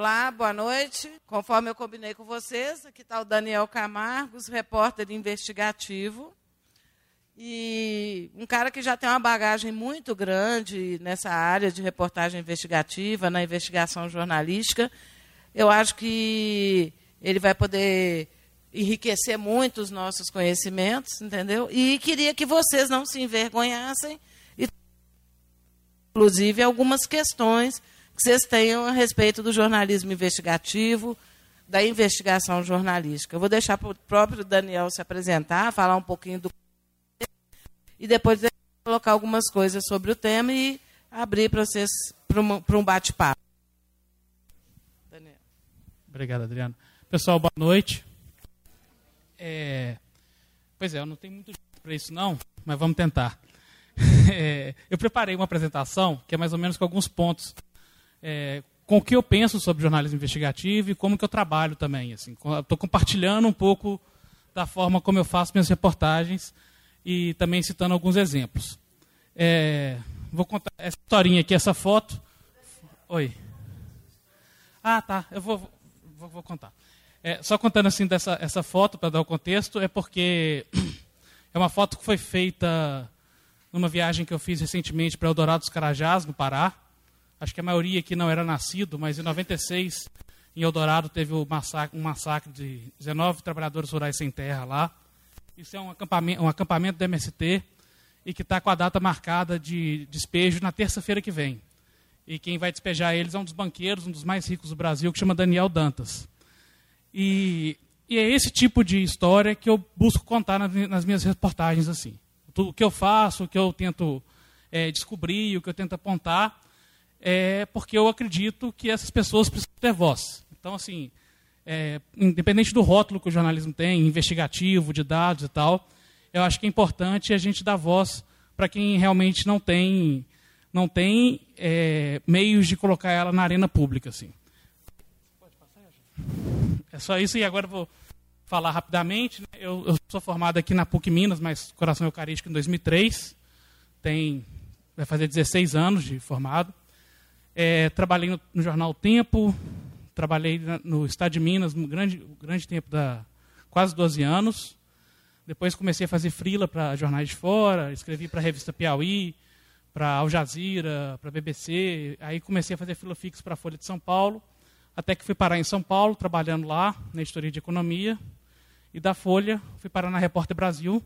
Olá, boa noite. Conforme eu combinei com vocês, aqui está o Daniel Camargos, repórter investigativo. E um cara que já tem uma bagagem muito grande nessa área de reportagem investigativa, na investigação jornalística. Eu acho que ele vai poder enriquecer muito os nossos conhecimentos, entendeu? E queria que vocês não se envergonhassem, e, inclusive algumas questões que vocês tenham a respeito do jornalismo investigativo, da investigação jornalística. Eu vou deixar para o próprio Daniel se apresentar, falar um pouquinho do. E depois colocar algumas coisas sobre o tema e abrir para vocês para um bate-papo. Daniel. Obrigado, Adriano. Pessoal, boa noite. É... Pois é, eu não tenho muito para isso não, mas vamos tentar. É... Eu preparei uma apresentação que é mais ou menos com alguns pontos é, com o que eu penso sobre jornalismo investigativo e como que eu trabalho também. Assim, estou compartilhando um pouco da forma como eu faço minhas reportagens e também citando alguns exemplos. É, vou contar essa historinha aqui, essa foto. Oi. Ah, tá. Eu vou, vou, vou contar. É, só contando assim dessa essa foto para dar o contexto, é porque é uma foto que foi feita numa viagem que eu fiz recentemente para Eldorado dos Carajás, no Pará acho que a maioria aqui não era nascido, mas em 96, em Eldorado, teve um massacre, um massacre de 19 trabalhadores rurais sem terra lá. Isso é um acampamento, um acampamento do MST e que está com a data marcada de despejo na terça-feira que vem. E quem vai despejar eles é um dos banqueiros, um dos mais ricos do Brasil, que chama Daniel Dantas. E, e é esse tipo de história que eu busco contar nas, nas minhas reportagens. assim. O que eu faço, o que eu tento é, descobrir, o que eu tento apontar, é porque eu acredito que essas pessoas precisam ter voz. Então, assim, é, independente do rótulo que o jornalismo tem, investigativo, de dados e tal, eu acho que é importante a gente dar voz para quem realmente não tem, não tem é, meios de colocar ela na arena pública. Assim. É só isso, e agora vou falar rapidamente. Né? Eu, eu, sou formado aqui na PUC Minas, mas Coração Eucarístico em 2003. Tem, vai fazer 16 anos de formado. É, trabalhei no, jornal Tempo, trabalhei no Estado de Minas, um grande, grande tempo, da quase 12 anos. Depois comecei a fazer frila para jornais de fora, escrevi para a revista Piauí, para Al Jazeera, para BBC. Aí comecei a fazer frila fixo para a Folha de São Paulo, até que fui parar em São Paulo, trabalhando lá, na editoria de economia. E da Folha, fui parar na Repórter Brasil,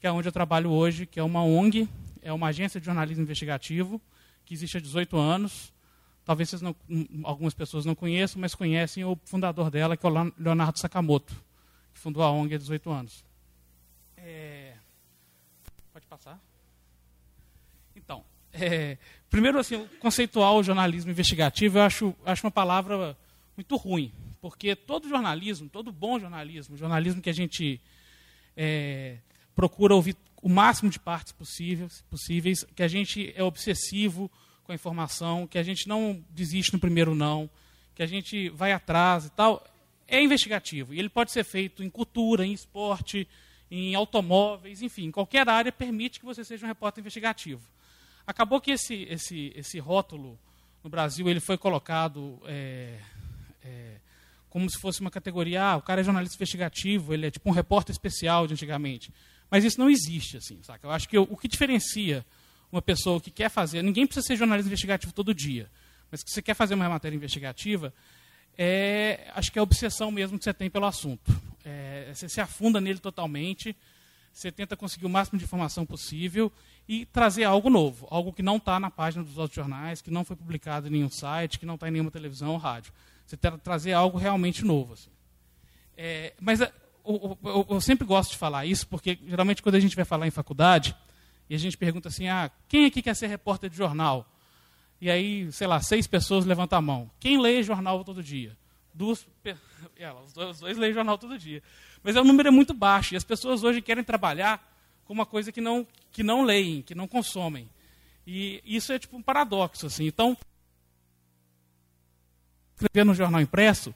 que é onde eu trabalho hoje, que é uma ONG, é uma agência de jornalismo investigativo, que existe há 18 anos. Talvez vocês não, algumas pessoas não conheçam, mas conhecem o fundador dela, que é o Leonardo Sakamoto, que fundou a ONG há 18 anos. É... Pode passar? Então, é... primeiro, assim, conceitual o jornalismo investigativo, eu acho, acho uma palavra muito ruim, porque todo jornalismo, todo bom jornalismo, jornalismo que a gente é, procura ouvir o máximo de partes possíveis, possíveis, que a gente é obsessivo com a informação, que a gente não desiste no primeiro não, que a gente vai atrás e tal, é investigativo. E ele pode ser feito em cultura, em esporte, em automóveis, enfim, qualquer área permite que você seja um repórter investigativo. Acabou que esse, esse, esse rótulo no Brasil ele foi colocado é, é, como se fosse uma categoria, ah, o cara é jornalista investigativo, ele é tipo um repórter especial de antigamente. Mas isso não existe, assim, saca? Eu acho que o, o que diferencia uma pessoa que quer fazer, ninguém precisa ser jornalista investigativo todo dia, mas que você quer fazer uma matéria investigativa, é, acho que é a obsessão mesmo que você tem pelo assunto. É, você se afunda nele totalmente, você tenta conseguir o máximo de informação possível e trazer algo novo, algo que não está na página dos outros jornais, que não foi publicado em nenhum site, que não está em nenhuma televisão ou rádio. Você tenta trazer algo realmente novo. Assim. É, mas eu, eu, eu, sempre gosto de falar isso, porque geralmente quando a gente vai falar em faculdade, e a gente pergunta assim, ah, quem aqui quer ser repórter de jornal? E aí, sei lá, seis pessoas levantam a mão. Quem lê jornal todo dia? Duas, ela, os, dois, os dois leem jornal todo dia. Mas é um número muito baixo, e as pessoas hoje querem trabalhar com uma coisa que não, que não leem, que não consomem. E isso é tipo um paradoxo, assim. Então, escrever no jornal impresso,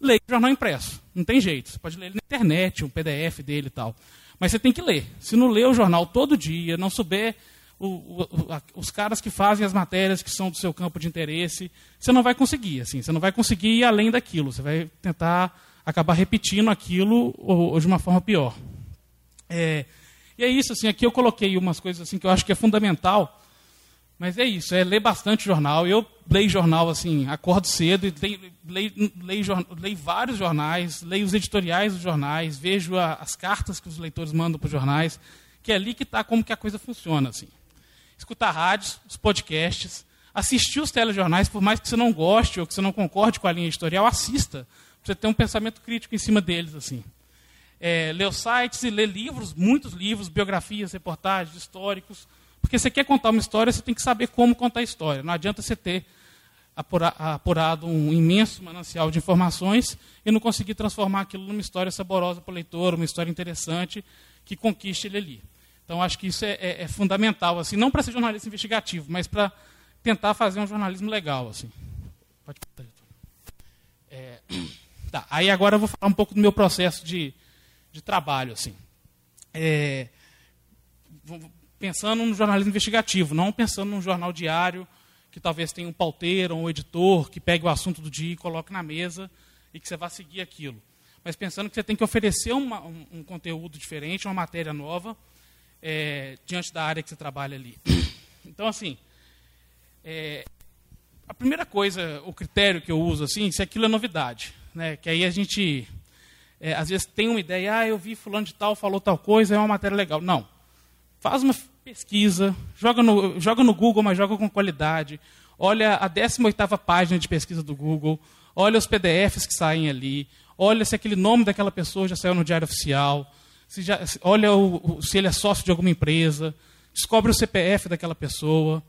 leia o jornal impresso. Não tem jeito. Você pode ler ele na internet, um PDF dele e tal. Mas você tem que ler. Se não ler o jornal todo dia, não souber o, o, os caras que fazem as matérias que são do seu campo de interesse, você não vai conseguir, assim, você não vai conseguir ir além daquilo, você vai tentar acabar repetindo aquilo ou, ou de uma forma pior. É, e é isso, assim, aqui eu coloquei umas coisas assim que eu acho que é fundamental, mas é isso, é ler bastante jornal. Eu leio jornal, assim, acordo cedo e leio, leio, leio, vários jornais, leio os editoriais dos jornais, vejo a, as cartas que os leitores mandam para os jornais, que é ali que está como que a coisa funciona, assim escutar rádios, os podcasts, assistir os telejornais, por mais que você não goste ou que você não concorde com a linha editorial, assista, para você ter um pensamento crítico em cima deles. assim. É, ler sites e ler livros, muitos livros, biografias, reportagens, históricos, porque você quer contar uma história, você tem que saber como contar a história. Não adianta você ter apurado um imenso manancial de informações e não conseguir transformar aquilo numa história saborosa para o leitor, uma história interessante que conquiste ele ali. Então, acho que isso é, é, é fundamental, assim, não para ser jornalista investigativo, mas para tentar fazer um jornalismo legal. Assim. Pode é, tá, Aí agora eu vou falar um pouco do meu processo de, de trabalho. Assim. É, pensando no jornalismo investigativo, não pensando num jornal diário que talvez tenha um pauteiro ou um editor que pegue o assunto do dia e coloque na mesa e que você vá seguir aquilo. Mas pensando que você tem que oferecer uma, um, um conteúdo diferente, uma matéria nova, é, diante da área que você trabalha ali. Então, assim, é, a primeira coisa, o critério que eu uso, assim, se aquilo é novidade. Né? Que aí a gente, é, às vezes, tem uma ideia, ah, eu vi fulano de tal, falou tal coisa, é uma matéria legal. Não. Faz uma pesquisa, joga no, joga no Google, mas joga com qualidade. Olha a 18ª página de pesquisa do Google, olha os PDFs que saem ali, olha se aquele nome daquela pessoa já saiu no Diário Oficial, se já, olha o, o, se ele é sócio de alguma empresa, descobre o CPF daquela pessoa,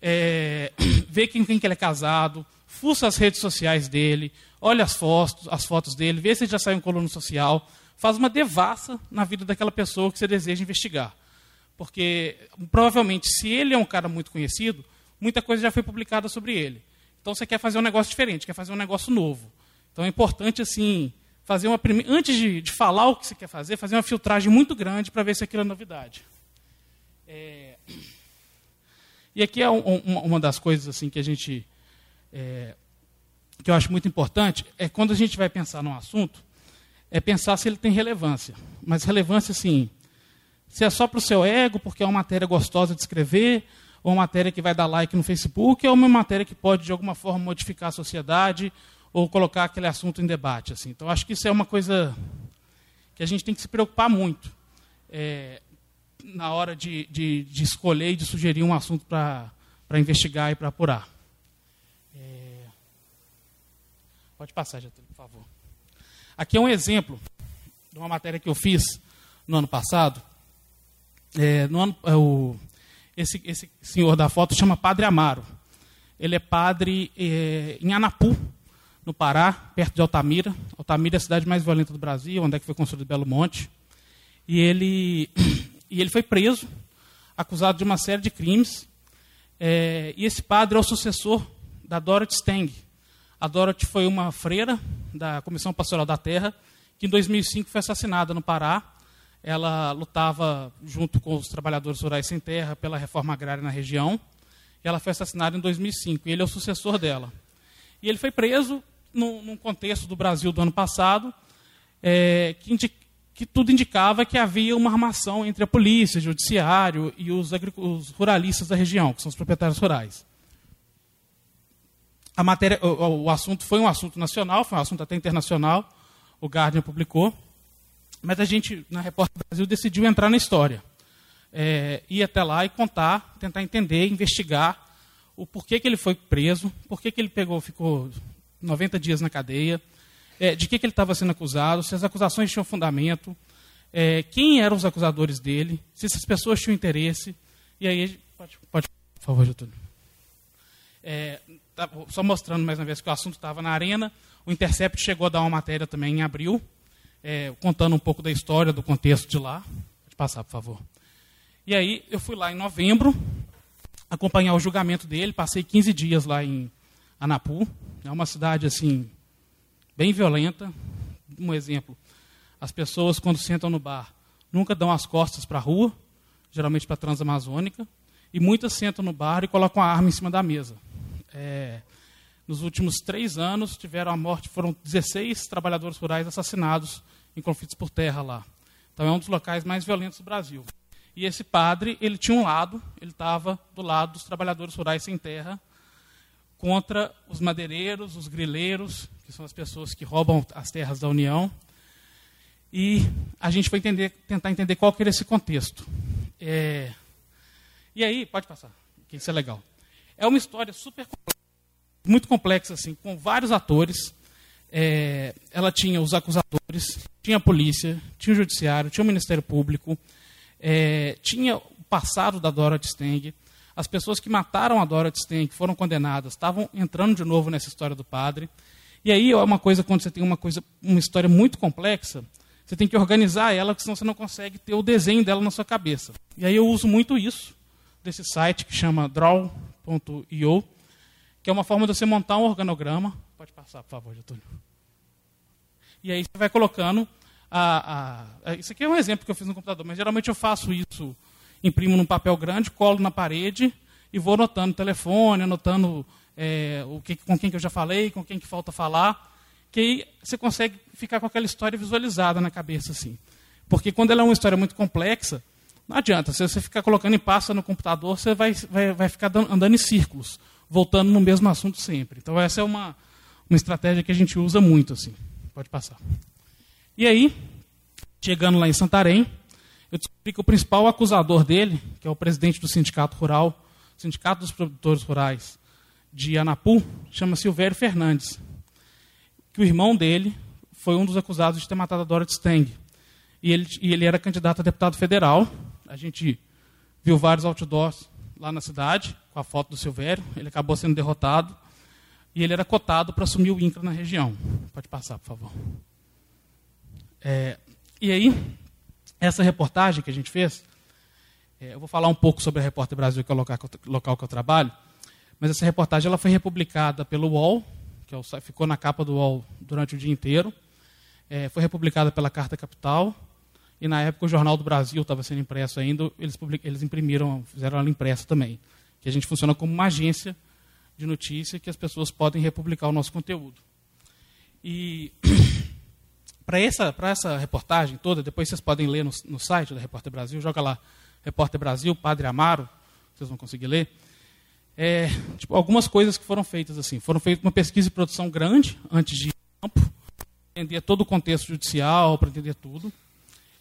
é, vê com quem que ele é casado, fuça as redes sociais dele, olha as fotos, as fotos dele, vê se ele já saiu em coluna social, faz uma devassa na vida daquela pessoa que você deseja investigar. Porque, provavelmente, se ele é um cara muito conhecido, muita coisa já foi publicada sobre ele. Então, você quer fazer um negócio diferente, quer fazer um negócio novo. Então, é importante, assim, fazer uma prime... antes de, de, falar o que você quer fazer, fazer uma filtragem muito grande para ver se aquilo é novidade. É... E aqui é um, um, uma das coisas assim que a gente é... que eu acho muito importante é quando a gente vai pensar num assunto, é pensar se ele tem relevância. Mas relevância, assim, se é só para o seu ego, porque é uma matéria gostosa de escrever, ou uma matéria que vai dar like no Facebook, ou uma matéria que pode, de alguma forma, modificar a sociedade, ou colocar aquele assunto em debate. Assim. Então, acho que isso é uma coisa que a gente tem que se preocupar muito é, na hora de, de, de, escolher e de sugerir um assunto para investigar e para apurar. É... Pode passar, Getúlio, por favor. Aqui é um exemplo de uma matéria que eu fiz no ano passado. É, no ano, é, o, esse, esse senhor da foto chama Padre Amaro. Ele é padre é, em Anapu, no Pará, perto de Altamira. Altamira é a cidade mais violenta do Brasil, onde é que foi construído Belo Monte. E ele, e ele foi preso, acusado de uma série de crimes. É, e esse padre é o sucessor da Dorothy Steng. A Dorothy foi uma freira da Comissão Pastoral da Terra, que em 2005 foi assassinada no Pará. Ela lutava junto com os trabalhadores rurais sem terra pela reforma agrária na região. E ela foi assassinada em 2005. E ele é o sucessor dela. E ele foi preso num, num contexto do Brasil do ano passado, é, que, que, tudo indicava que havia uma armação entre a polícia, o judiciário e os, os ruralistas da região, que são os proprietários rurais. A matéria, o, o, assunto foi um assunto nacional, foi um assunto até internacional, o Guardian publicou, mas a gente, na Repórter Brasil, decidiu entrar na história. É, ir até lá e contar, tentar entender, investigar o porquê que ele foi preso, porquê que ele pegou, ficou 90 dias na cadeia, é, de que, que ele estava sendo acusado, se as acusações tinham fundamento, é, quem eram os acusadores dele, se essas pessoas tinham interesse. E aí, pode, pode por favor, Getúlio. É, tá, só mostrando mais uma vez que o assunto estava na arena, o Intercept chegou a dar uma matéria também em abril, é, contando um pouco da história, do contexto de lá. Pode passar, por favor. E aí, eu fui lá em novembro, acompanhar o julgamento dele, passei 15 dias lá em Anapu, é uma cidade assim bem violenta. Um exemplo: as pessoas quando sentam no bar nunca dão as costas para a rua, geralmente para a Transamazônica, e muitas sentam no bar e colocam a arma em cima da mesa. É, nos últimos três anos tiveram a morte, foram 16 trabalhadores rurais assassinados em conflitos por terra lá. Então é um dos locais mais violentos do Brasil. E esse padre, ele tinha um lado, ele estava do lado dos trabalhadores rurais sem terra, contra os madeireiros, os grileiros, que são as pessoas que roubam as terras da União. E a gente vai entender, tentar entender qual que era esse contexto. É... E aí, pode passar, que isso é legal. É uma história super complexa, muito complexa, assim, com vários atores. É... Ela tinha os acusadores, tinha a polícia, tinha o judiciário, tinha o Ministério Público, é... tinha o passado da Dorothy Steng, as pessoas que mataram a Dorothy Stein, que foram condenadas, estavam entrando de novo nessa história do padre. E aí é uma coisa, quando você tem uma coisa, uma história muito complexa, você tem que organizar ela, senão você não consegue ter o desenho dela na sua cabeça. E aí eu uso muito isso, desse site que chama draw.io, que é uma forma de você montar um organograma. Pode passar, por favor, Getúlio. E aí você vai colocando. A, a, a, isso aqui é um exemplo que eu fiz no computador, mas geralmente eu faço isso imprimo num papel grande, colo na parede e vou anotando telefone, anotando é, o que, com quem que eu já falei, com quem que falta falar, que aí você consegue ficar com aquela história visualizada na cabeça assim. Porque quando ela é uma história muito complexa, não adianta, se você ficar colocando em pasta no computador, você vai, vai, vai ficar andando em círculos, voltando no mesmo assunto sempre. Então essa é uma, uma estratégia que a gente usa muito assim. Pode passar. E aí, chegando lá em Santarém, eu descobri que o principal acusador dele, que é o presidente do Sindicato Rural, Sindicato dos Produtores Rurais de Anapu, chama Silvério Fernandes. Que o irmão dele foi um dos acusados de ter matado a Dorothy Steng. E ele, e ele era candidato a deputado federal. A gente viu vários outdoors lá na cidade, com a foto do Silvério. Ele acabou sendo derrotado. E ele era cotado para assumir o INCRA na região. Pode passar, por favor. É, e aí, essa reportagem que a gente fez, é, eu vou falar um pouco sobre a Repórter Brasil, que é o local, local que eu trabalho, mas essa reportagem ela foi republicada pelo UOL, que é ficou na capa do UOL durante o dia inteiro, é, foi republicada pela Carta Capital, e na época o Jornal do Brasil estava sendo impresso ainda, eles, public, eles imprimiram, fizeram ela impressa também, que a gente funciona como uma agência de notícia que as pessoas podem republicar o nosso conteúdo. E Para essa, essa reportagem toda, depois vocês podem ler no, no site da Repórter Brasil, joga lá Repórter Brasil, Padre Amaro, vocês vão conseguir ler. É, tipo, algumas coisas que foram feitas assim. Foram feitas uma pesquisa de produção grande antes de campo, entender todo o contexto judicial, para entender tudo.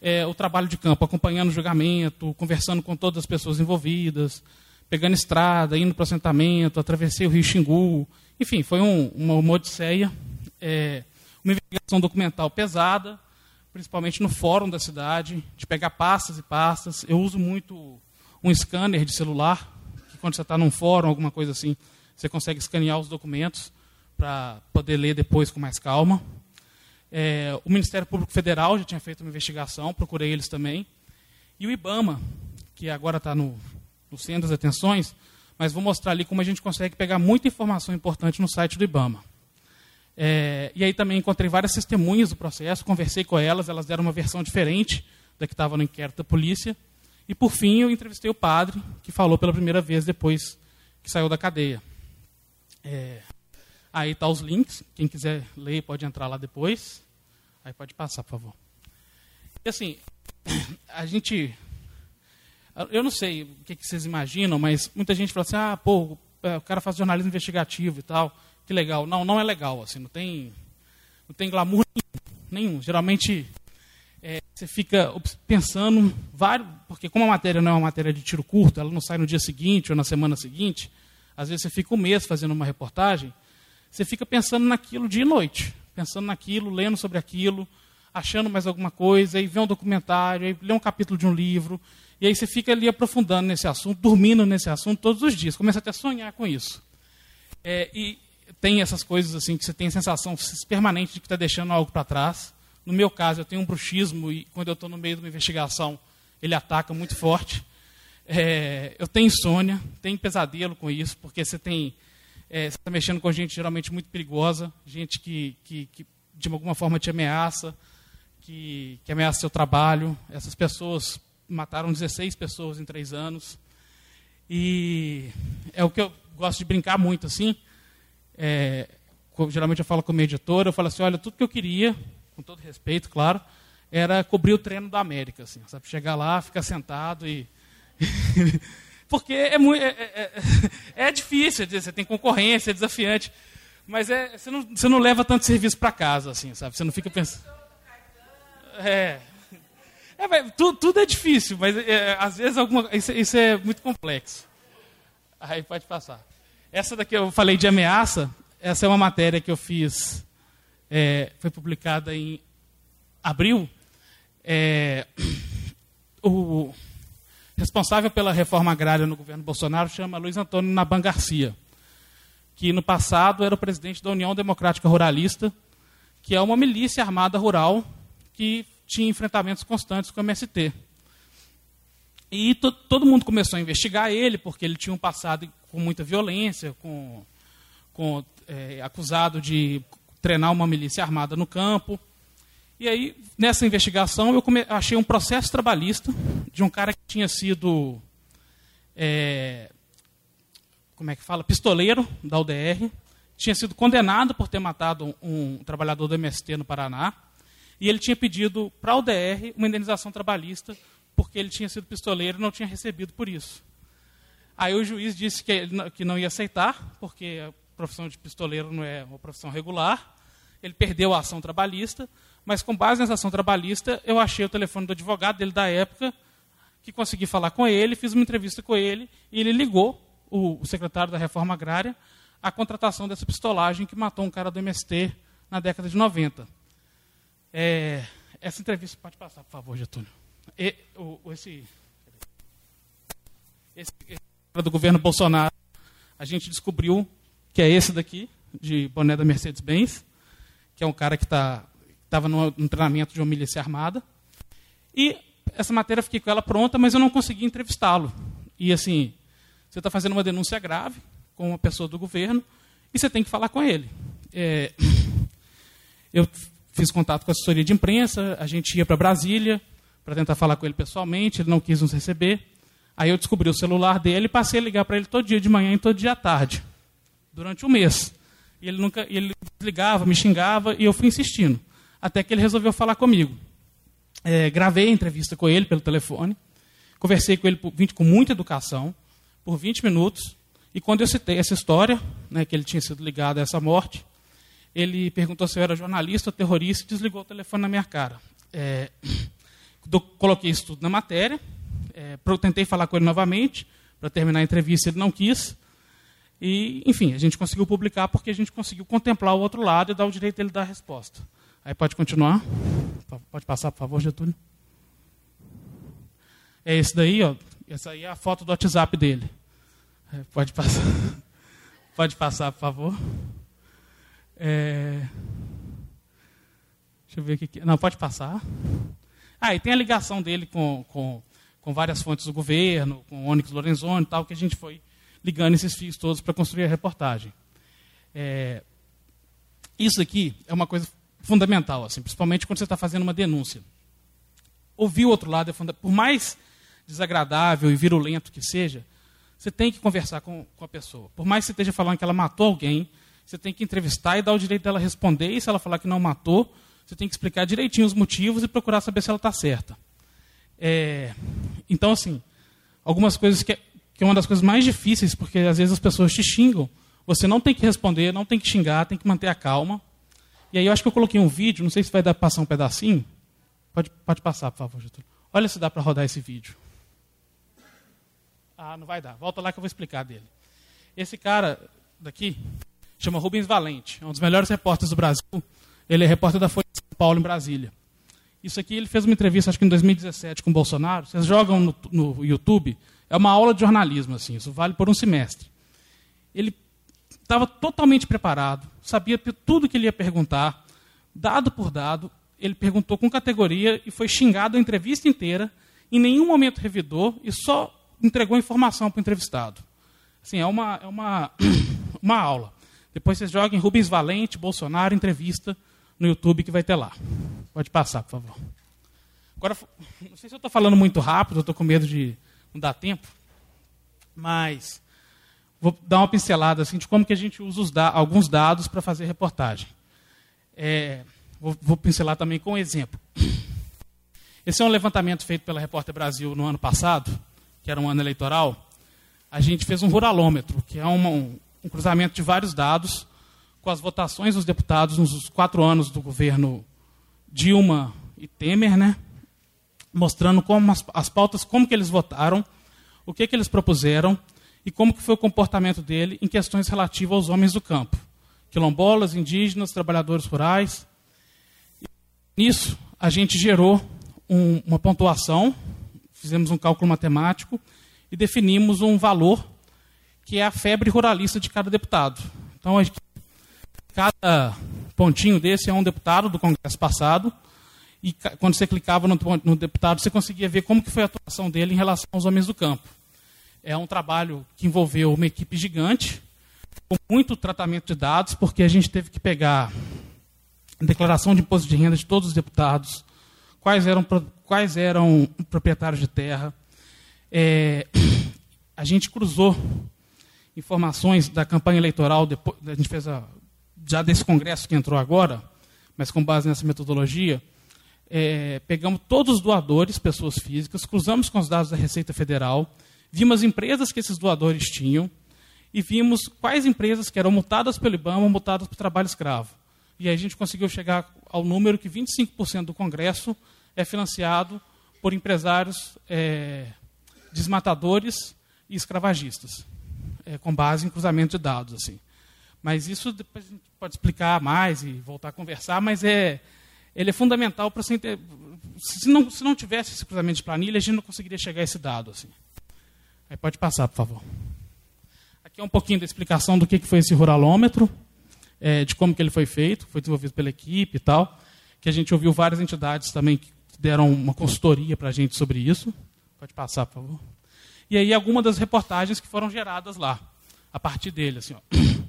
É, o trabalho de campo, acompanhando o julgamento, conversando com todas as pessoas envolvidas, pegando estrada, indo para o assentamento, atravessei o Rio Xingu. Enfim, foi um, uma, uma odisseia. É, uma investigação documental pesada, principalmente no fórum da cidade, de pegar pastas e pastas. Eu uso muito um scanner de celular, que quando você está num fórum, alguma coisa assim, você consegue escanear os documentos para poder ler depois com mais calma. É, o Ministério Público Federal já tinha feito uma investigação, procurei eles também. E o IBAMA, que agora está no, no centro das atenções, mas vou mostrar ali como a gente consegue pegar muita informação importante no site do IBAMA. É, e aí também encontrei várias testemunhas do processo, conversei com elas, elas deram uma versão diferente da que estava no inquérito da polícia. E por fim eu entrevistei o padre, que falou pela primeira vez depois que saiu da cadeia. É, aí tá os links, quem quiser ler pode entrar lá depois. Aí pode passar, por favor. E assim, a gente. Eu não sei o que, vocês imaginam, mas muita gente fala assim: ah, pô, o cara faz jornalismo investigativo e tal que legal. Não, não é legal, assim, não tem, não tem glamour nenhum. nenhum. Geralmente é, você fica pensando vários, porque como a matéria não é uma matéria de tiro curto, ela não sai no dia seguinte ou na semana seguinte, às vezes você fica um mês fazendo uma reportagem, você fica pensando naquilo dia e noite, pensando naquilo, lendo sobre aquilo, achando mais alguma coisa, aí vê um documentário, aí lê um capítulo de um livro, e aí você fica ali aprofundando nesse assunto, dormindo nesse assunto todos os dias, começa até a sonhar com isso. É, e tem essas coisas assim que você tem a sensação permanente de que está deixando algo para trás. No meu caso, eu tenho um bruxismo e quando eu estou no meio de uma investigação, ele ataca muito forte. É, eu tenho insônia, tenho pesadelo com isso, porque você tem é, você está mexendo com gente geralmente muito perigosa, gente que, que, que de alguma forma te ameaça, que, que ameaça seu trabalho. Essas pessoas mataram 16 pessoas em três anos. E é o que eu gosto de brincar muito, assim. É, geralmente eu falo com o meu editor, eu falo assim, olha, tudo que eu queria, com todo respeito, claro, era cobrir o treino da América, assim, sabe? Chegar lá, ficar sentado e... Porque é, muito, é, é, é, é difícil, você tem concorrência, é desafiante, mas é, você, não, você não leva tanto serviço para casa, assim, sabe? Você não fica pensando... É, é, tudo, tudo, é difícil, mas é, às vezes alguma, isso, isso, é muito complexo. Aí pode passar. Essa daqui eu falei de ameaça. Essa é uma matéria que eu fiz, é, foi publicada em abril. É, o responsável pela reforma agrária no governo Bolsonaro chama Luiz Antônio Naban Garcia, que no passado era o presidente da União Democrática Ruralista, que é uma milícia armada rural que tinha enfrentamentos constantes com o MST. E to, todo mundo começou a investigar ele, porque ele tinha um passado com muita violência, com, com é, acusado de treinar uma milícia armada no campo. E aí, nessa investigação, eu achei um processo trabalhista de um cara que tinha sido, é, como é que fala, pistoleiro da UDR, tinha sido condenado por ter matado um, trabalhador do MST no Paraná, e ele tinha pedido para a UDR uma indenização trabalhista porque ele tinha sido pistoleiro e não tinha recebido por isso. Aí o juiz disse que, que não ia aceitar, porque a profissão de pistoleiro não é uma profissão regular. Ele perdeu a ação trabalhista, mas com base nessa ação trabalhista, eu achei o telefone do advogado dele da época, que consegui falar com ele, fiz uma entrevista com ele, e ele ligou, o, o secretário da Reforma Agrária, a contratação dessa pistolagem que matou um cara do MST na década de 90. É, essa entrevista pode passar, por favor, Getúlio. E, o, esse, esse, esse do governo Bolsonaro, a gente descobriu que é esse daqui, de boné da Mercedes-Benz, que é um cara que estava no treinamento de uma milícia armada. E essa matéria eu fiquei com ela pronta, mas eu não consegui entrevistá-lo. E assim, você está fazendo uma denúncia grave com uma pessoa do governo e você tem que falar com ele. É, eu fiz contato com a assessoria de imprensa, a gente ia para Brasília para tentar falar com ele pessoalmente, ele não quis nos receber. Aí eu descobri o celular dele e passei a ligar para ele todo dia de manhã e todo dia à tarde, durante um mês. E ele nunca, ele ligava, me xingava e eu fui insistindo, até que ele resolveu falar comigo. É, gravei a entrevista com ele pelo telefone, conversei com ele por 20, com muita educação, por 20 minutos, e quando eu citei essa história, né, que ele tinha sido ligado a essa morte, ele perguntou se eu era jornalista ou terrorista e desligou o telefone na minha cara. É, do, coloquei isso tudo na matéria, é, tentei falar com ele novamente, para terminar a entrevista ele não quis. E, enfim, a gente conseguiu publicar porque a gente conseguiu contemplar o outro lado e dar o direito dele dar a resposta. Aí pode continuar. Pode passar, por favor, Getúlio. É esse daí, ó. Essa aí é a foto do WhatsApp dele. É, pode passar. Pode passar, por favor. É... Deixa eu ver aqui. Não, pode passar. Ah, e tem a ligação dele com, com, com várias fontes do governo, com o Onyx Lorenzoni e tal, que a gente foi ligando esses fios todos para construir a reportagem. É... Isso aqui é uma coisa fundamental, assim, principalmente quando você está fazendo uma denúncia. Ouvir o outro lado é fundamental. Por mais desagradável e virulento que seja, você tem que conversar com, com a pessoa. Por mais que você esteja falando que ela matou alguém, você tem que entrevistar e dar o direito dela responder, e se ela falar que não matou, você tem que explicar direitinho os motivos e procurar saber se ela está certa. É, então, assim, algumas coisas que é, que é uma das coisas mais difíceis, porque às vezes as pessoas te xingam, você não tem que responder, não tem que xingar, tem que manter a calma. E aí eu acho que eu coloquei um vídeo, não sei se vai dar para passar um pedacinho. Pode, pode passar, por favor, Getúlio. Olha se dá para rodar esse vídeo. Ah, não vai dar. Volta lá que eu vou explicar dele. Esse cara daqui, chama Rubens Valente, é um dos melhores repórteres do Brasil. Ele é repórter da Folha de São Paulo, em Brasília. Isso aqui, ele fez uma entrevista, acho que em 2017, com o Bolsonaro. Vocês jogam no, no YouTube, é uma aula de jornalismo, assim, isso vale por um semestre. Ele estava totalmente preparado, sabia tudo que ele ia perguntar, dado por dado, ele perguntou com categoria e foi xingado a entrevista inteira, em nenhum momento revidou e só entregou informação para o entrevistado. Assim, é uma, é uma, uma aula. Depois vocês joguem Rubens Valente, Bolsonaro, entrevista no YouTube que vai ter lá. Pode passar, por favor. Agora, não sei se eu estou falando muito rápido, estou com medo de não dar tempo. Mas vou dar uma pincelada assim, de como que a gente usa da alguns dados para fazer reportagem. É, vou, vou, pincelar também com um exemplo. Esse é um levantamento feito pela Repórter Brasil no ano passado, que era um ano eleitoral. A gente fez um ruralômetro, que é uma, um, um cruzamento de vários dados com as votações dos deputados nos quatro anos do governo Dilma e Temer, né? mostrando como as, as pautas, como que eles votaram, o que, que eles propuseram e como que foi o comportamento dele em questões relativas aos homens do campo, quilombolas, indígenas, trabalhadores rurais. Nisso, a gente gerou um, uma pontuação, fizemos um cálculo matemático e definimos um valor que é a febre ruralista de cada deputado. Então, cada pontinho desse é um deputado do Congresso passado, e quando você clicava no, no, deputado, você conseguia ver como que foi a atuação dele em relação aos homens do campo. É um trabalho que envolveu uma equipe gigante, com muito tratamento de dados, porque a gente teve que pegar a declaração de imposto de renda de todos os deputados, quais eram, quais eram proprietários de terra. É, a gente cruzou informações da campanha eleitoral, depois, a gente fez a, já desse congresso que entrou agora, mas com base nessa metodologia, é, pegamos todos os doadores, pessoas físicas, cruzamos com os dados da Receita Federal, vimos as empresas que esses doadores tinham e vimos quais empresas que eram multadas pelo IBAMA ou multadas por trabalho escravo. E aí a gente conseguiu chegar ao número que 25% do Congresso é financiado por empresários é, desmatadores e escravagistas, é, com base em cruzamento de dados. assim. Mas isso depois a gente pode explicar mais e voltar a conversar, mas é, ele é fundamental para você ter... Se não, se não tivesse esse cruzamento de planilha, a gente não conseguiria chegar a esse dado. Assim. Aí pode passar, por favor. Aqui é um pouquinho da explicação do que foi esse ruralômetro, é, de como que ele foi feito, foi desenvolvido pela equipe e tal, que a gente ouviu várias entidades também que deram uma consultoria para a gente sobre isso. Pode passar, por favor. E aí algumas das reportagens que foram geradas lá, a partir dele. Assim, ó.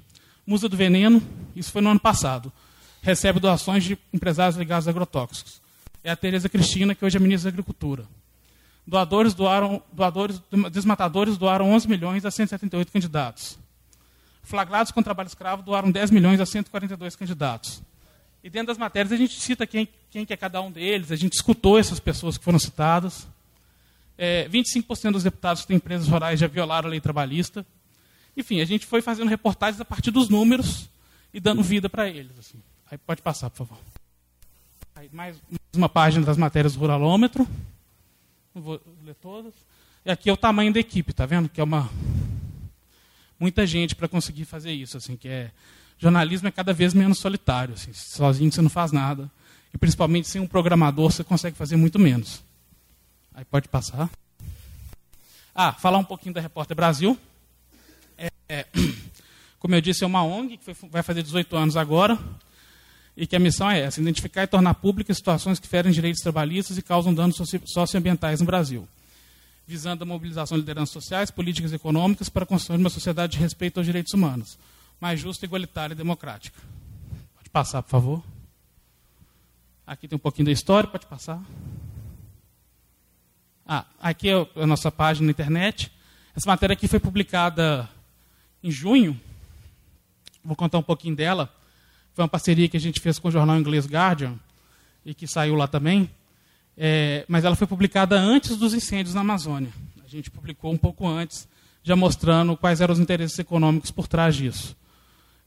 Musa do Veneno, isso foi no ano passado recebe doações de empresários ligados a agrotóxicos. É a Tereza Cristina, que hoje é ministra da Agricultura. Doadores doaram, doadores, desmatadores doaram 11 milhões a 178 candidatos. Flagrados com trabalho escravo doaram 10 milhões a 142 candidatos. E dentro das matérias a gente cita quem, quem que é cada um deles, a gente escutou essas pessoas que foram citadas. É, 25% dos deputados que têm empresas rurais já violaram a lei trabalhista. Enfim, a gente foi fazendo reportagens a partir dos números e dando vida para eles. Assim. Aí pode passar, por favor. Aí, mais, uma página das matérias do Ruralômetro. Não vou ler todas. E aqui é o tamanho da equipe, tá vendo? Que é uma muita gente para conseguir fazer isso, assim, que é jornalismo é cada vez menos solitário, assim, sozinho você não faz nada. E principalmente sem um programador você consegue fazer muito menos. Aí pode passar. Ah, falar um pouquinho da Repórter Brasil. É, é, como eu disse, é uma ONG que foi, vai fazer 18 anos agora e que a missão é essa: identificar e tornar públicas situações que ferem direitos trabalhistas e causam danos socioambientais no Brasil, visando a mobilização de lideranças sociais, políticas e econômicas para construir uma sociedade de respeito aos direitos humanos, mais justa, igualitária e democrática. Pode passar, por favor. Aqui tem um pouquinho da história, pode passar. Ah, aqui é a nossa página na internet. Essa matéria aqui foi publicada em junho. Vou contar um pouquinho dela. Foi uma parceria que a gente fez com o jornal inglês Guardian, e que saiu lá também. É, mas ela foi publicada antes dos incêndios na Amazônia. A gente publicou um pouco antes, já mostrando quais eram os interesses econômicos por trás disso.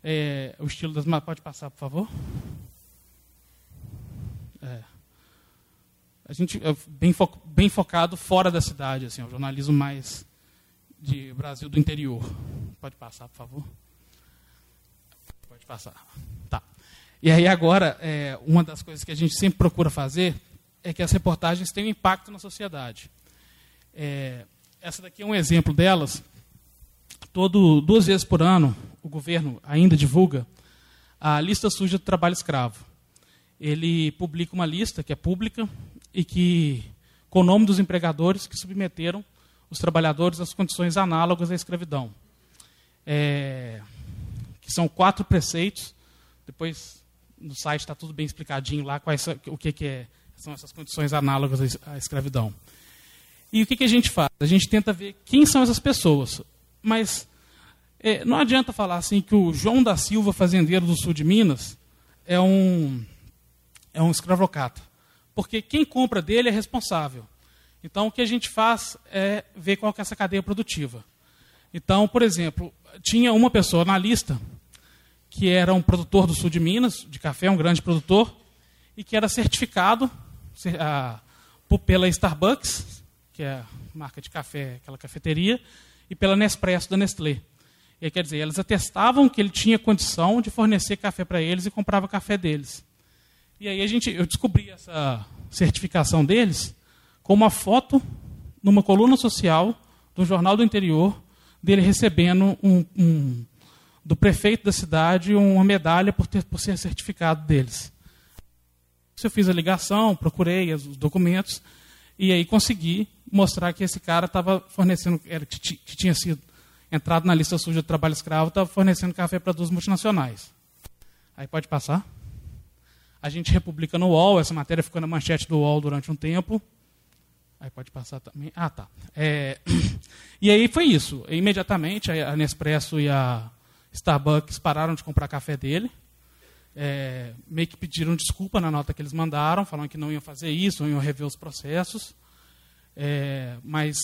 É, o estilo das. Pode passar, por favor? É. A gente é bem, fo, bem focado fora da cidade, assim, o jornalismo mais de Brasil do interior. Pode passar, por favor? Pode passar. E aí agora, é, uma das coisas que a gente sempre procura fazer é que as reportagens tenham impacto na sociedade. É, essa daqui é um exemplo delas. Todo, duas vezes por ano, o governo ainda divulga a lista suja do trabalho escravo. Ele publica uma lista que é pública e que com o nome dos empregadores que submeteram os trabalhadores às condições análogas à escravidão. É, que são quatro preceitos. Depois no site está tudo bem explicadinho lá quais, o que, que é, são essas condições análogas à escravidão. E o que, que a gente faz? A gente tenta ver quem são essas pessoas. mas é, não adianta falar assim que o João da Silva, fazendeiro do sul de Minas, é um, é um escravocata. Porque quem compra dele é responsável. Então, o que a gente faz é ver qual é essa cadeia produtiva. Então, por exemplo, tinha uma pessoa na lista que era um produtor do sul de Minas, de café, um grande produtor, e que era certificado pela Starbucks, que é a marca de café, aquela cafeteria, e pela Nespresso da Nestlé. E, quer dizer, eles atestavam que ele tinha condição de fornecer café para eles e comprava café deles. E aí a gente, eu descobri essa certificação deles com uma foto numa coluna social do Jornal do Interior dele recebendo um, um, do prefeito da cidade uma medalha por, ter, por ser certificado deles. Eu fiz a ligação, procurei os documentos e aí consegui mostrar que esse cara estava fornecendo, era, que, que tinha sido entrado na lista suja de trabalho escravo, estava fornecendo café para duas multinacionais. Aí pode passar. A gente republica no UOL, essa matéria ficou na manchete do UOL durante um tempo. Aí pode passar também. Ah, tá. É... E aí foi isso. Imediatamente a Nespresso e a Starbucks pararam de comprar café dele. É... meio que pediram desculpa na nota que eles mandaram, falando que não iam fazer isso, não iam rever os processos. É... mas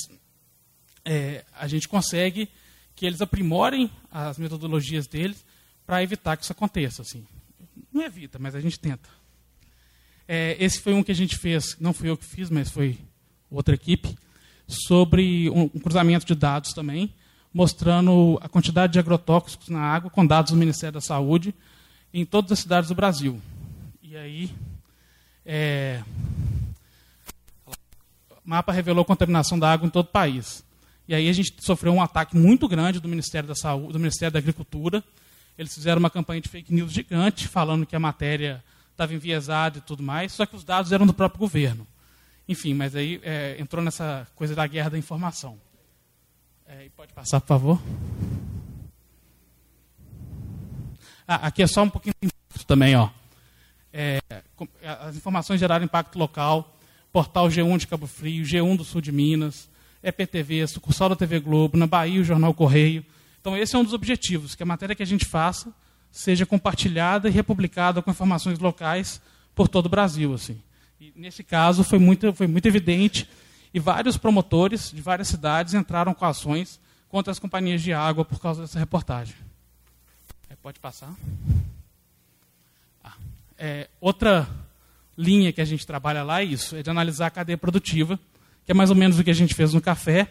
é, a gente consegue que eles aprimorem as metodologias deles para evitar que isso aconteça. Assim. Não evita, mas a gente tenta. É, esse foi um que a gente fez, não fui eu que fiz, mas foi outra equipe, sobre um, cruzamento de dados também, mostrando a quantidade de agrotóxicos na água com dados do Ministério da Saúde em todas as cidades do Brasil. E aí, é, o mapa revelou contaminação da água em todo o país. E aí a gente sofreu um ataque muito grande do Ministério da Saúde, do Ministério da Agricultura. Eles fizeram uma campanha de fake news gigante, falando que a matéria estava enviesada e tudo mais, só que os dados eram do próprio governo. Enfim, mas aí é, entrou nessa coisa da guerra da informação. É, pode passar, por favor. Ah, aqui é só um pouquinho de impacto também, ó. É, as informações geraram impacto local. Portal G1 de Cabo Frio, G1 do Sul de Minas, EPTV, sucursal da TV Globo, na Bahia o Jornal Correio. Então esse é um dos objetivos, que a matéria que a gente faça seja compartilhada e republicada com informações locais por todo o Brasil. Assim. E, nesse caso foi muito, foi muito evidente e vários promotores de várias cidades entraram com ações contra as companhias de água por causa dessa reportagem. É, pode passar. Ah, é, outra linha que a gente trabalha lá é isso, é de analisar a cadeia produtiva que é mais ou menos o que a gente fez no café,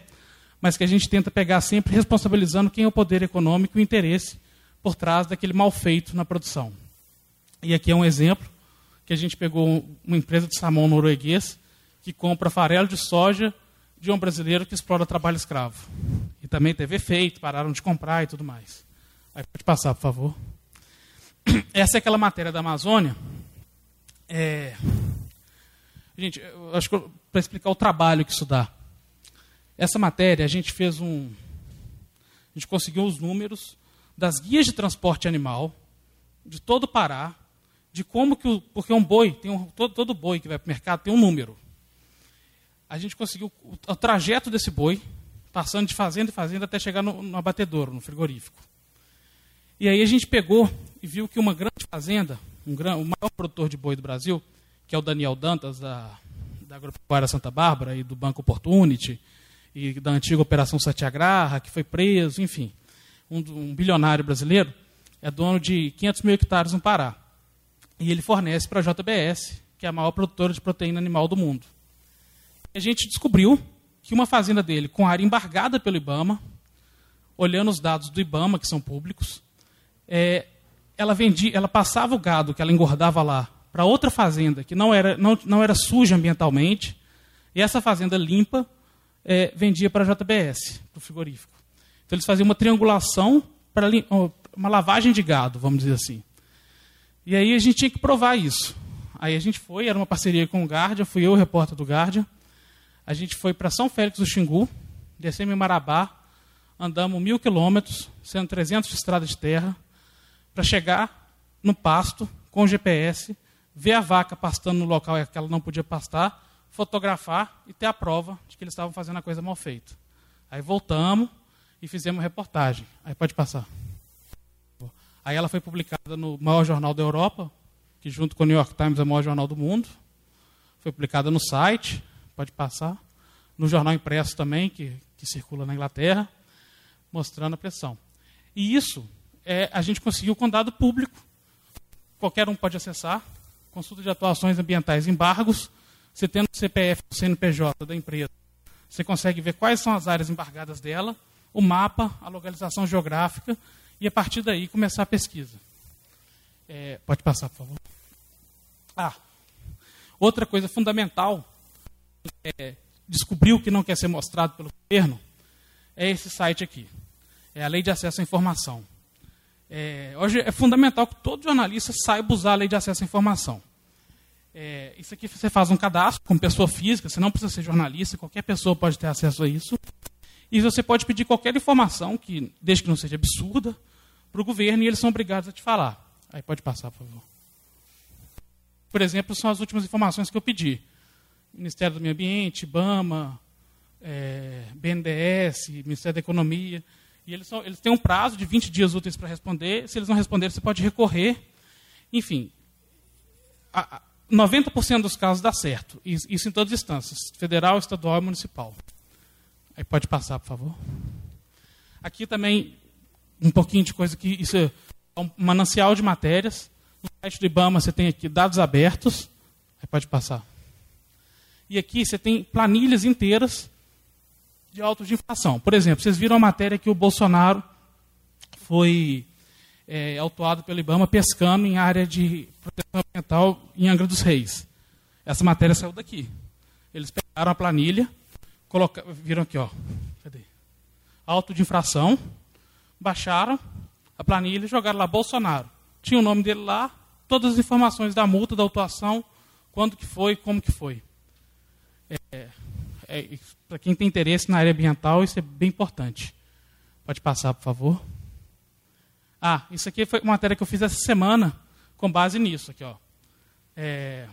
mas que a gente tenta pegar sempre responsabilizando quem é o poder econômico e o interesse por trás daquele mal feito na produção. E aqui é um exemplo que a gente pegou uma empresa de salmão norueguês que compra farelo de soja de um brasileiro que explora trabalho escravo. E também teve efeito, pararam de comprar e tudo mais. Aí pode passar, por favor. Essa é aquela matéria da Amazônia. É... Gente, acho que para explicar o trabalho que isso dá. Essa matéria, a gente fez um. A gente conseguiu os números das guias de transporte animal de todo o Pará, de como que o. Porque um boi, tem um, todo, todo boi que vai para o mercado tem um número. A gente conseguiu o, o, trajeto desse boi, passando de fazenda em fazenda até chegar no, no abatedouro, no frigorífico. E aí a gente pegou e viu que uma grande fazenda, um gran, o maior produtor de boi do Brasil, que é o Daniel Dantas, da da Agropecuária Santa Bárbara e do Banco Opportunity e da antiga Operação Satyagraha, que foi preso, enfim, um, um bilionário brasileiro, é dono de 500 mil hectares no Pará. E ele fornece para a JBS, que é a maior produtora de proteína animal do mundo. E a gente descobriu que uma fazenda dele, com área embargada pelo IBAMA, olhando os dados do IBAMA, que são públicos, é, ela vendia, ela passava o gado que ela engordava lá para outra fazenda que não era, não, não era suja ambientalmente, e essa fazenda limpa é, vendia para a JBS, para o frigorífico. Então eles faziam uma triangulação para uma lavagem de gado, vamos dizer assim. E aí a gente tinha que provar isso. Aí a gente foi, era uma parceria com o Guardian, fui eu, o repórter do Guardian. A gente foi para São Félix do Xingu, descemos em Marabá, andamos mil quilômetros, sendo 300 de estrada de terra, para chegar no pasto com o GPS ver a vaca pastando no local que ela não podia pastar, fotografar e ter a prova de que eles estavam fazendo a coisa mal feita. Aí voltamos e fizemos reportagem. Aí pode passar. Aí ela foi publicada no maior jornal da Europa, que junto com o New York Times é o maior jornal do mundo. Foi publicada no site, pode passar. No jornal impresso também, que, que circula na Inglaterra, mostrando a pressão. E isso é, a gente conseguiu com dado público. Qualquer um pode acessar. Consulta de atuações ambientais embargos. Você tendo o CPF, o CNPJ da empresa, você consegue ver quais são as áreas embargadas dela, o mapa, a localização geográfica, e a partir daí começar a pesquisa. É, pode passar, por favor. Ah, outra coisa fundamental é descobrir o que não quer ser mostrado pelo governo é esse site aqui. É a Lei de Acesso à Informação. É, hoje é fundamental que todo jornalista saiba usar a Lei de Acesso à Informação. É, isso aqui você faz um cadastro como pessoa física, você não precisa ser jornalista, qualquer pessoa pode ter acesso a isso. E você pode pedir qualquer informação, que, desde que não seja absurda, para o governo e eles são obrigados a te falar. Aí pode passar, por favor. Por exemplo, são as últimas informações que eu pedi. Ministério do Meio Ambiente, IBAMA, é, BNDES, Ministério da Economia. E eles, são, eles têm um prazo de 20 dias úteis para responder. Se eles não responderem, você pode recorrer. Enfim, a, a 90% dos casos dá certo. Isso em todas as instâncias, federal, estadual e municipal. Aí pode passar, por favor. Aqui também um pouquinho de coisa que isso é um manancial de matérias. No site do IBAMA você tem aqui dados abertos. Aí pode passar. E aqui você tem planilhas inteiras de autos de infração. Por exemplo, vocês viram a matéria que o Bolsonaro foi é, autuado pelo IBAMA pescando em área de proteção ambiental em Angra dos Reis. Essa matéria saiu daqui. Eles pegaram a planilha, colocaram, viram aqui, ó, cadê? Auto de infração, baixaram a planilha jogaram lá Bolsonaro. Tinha o nome dele lá, todas as informações da multa, da autuação, quando que foi, como que foi. É, é, Para quem tem interesse na área ambiental, isso é bem importante. Pode passar, por favor. Ah, isso aqui foi uma matéria que eu fiz essa semana com base nisso aqui, ó. É,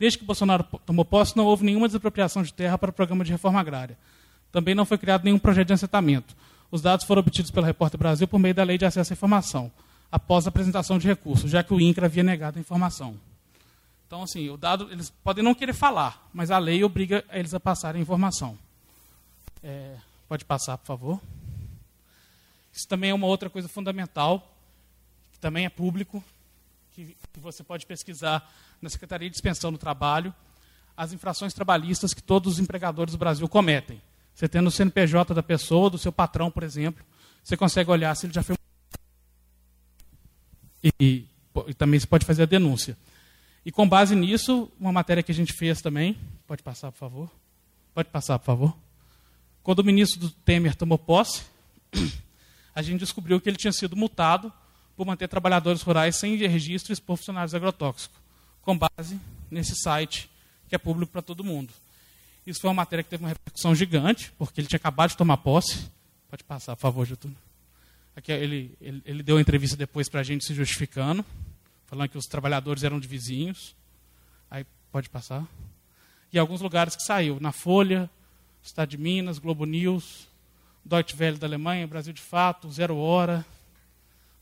desde que Bolsonaro tomou posse, não houve nenhuma desapropriação de terra para o programa de reforma agrária. Também não foi criado nenhum projeto de assentamento. Os dados foram obtidos pela Repórter Brasil por meio da Lei de Acesso à Informação, após a apresentação de recursos, já que o INCRA havia negado a informação. Então, assim, o dado, eles podem não querer falar, mas a lei obriga eles a passarem a informação. É, pode passar, por favor. Isso também é uma outra coisa fundamental, que também é público, que, que você pode pesquisar na Secretaria de Dispensão do Trabalho, as infrações trabalhistas que todos os empregadores do Brasil cometem. Você tendo o CNPJ da pessoa, do seu patrão, por exemplo, você consegue olhar se ele já foi. E, e, e também você pode fazer a denúncia. E com base nisso, uma matéria que a gente fez também, pode passar, por favor? Pode passar, por favor? Quando o ministro do Temer tomou posse, a gente descobriu que ele tinha sido multado por manter trabalhadores rurais sem registro e expor funcionários agrotóxicos, com base nesse site que é público para todo mundo. Isso foi uma matéria que teve uma repercussão gigante, porque ele tinha acabado de tomar posse. Pode passar, por favor, Getúlio. Aqui ele, ele, ele deu uma entrevista depois para a gente se justificando, falando que os trabalhadores eram de vizinhos. Aí pode passar. E alguns lugares que saiu, na Folha, Estado de Minas, Globo News, Deutsche Welle da Alemanha, Brasil de Fato, Zero Hora,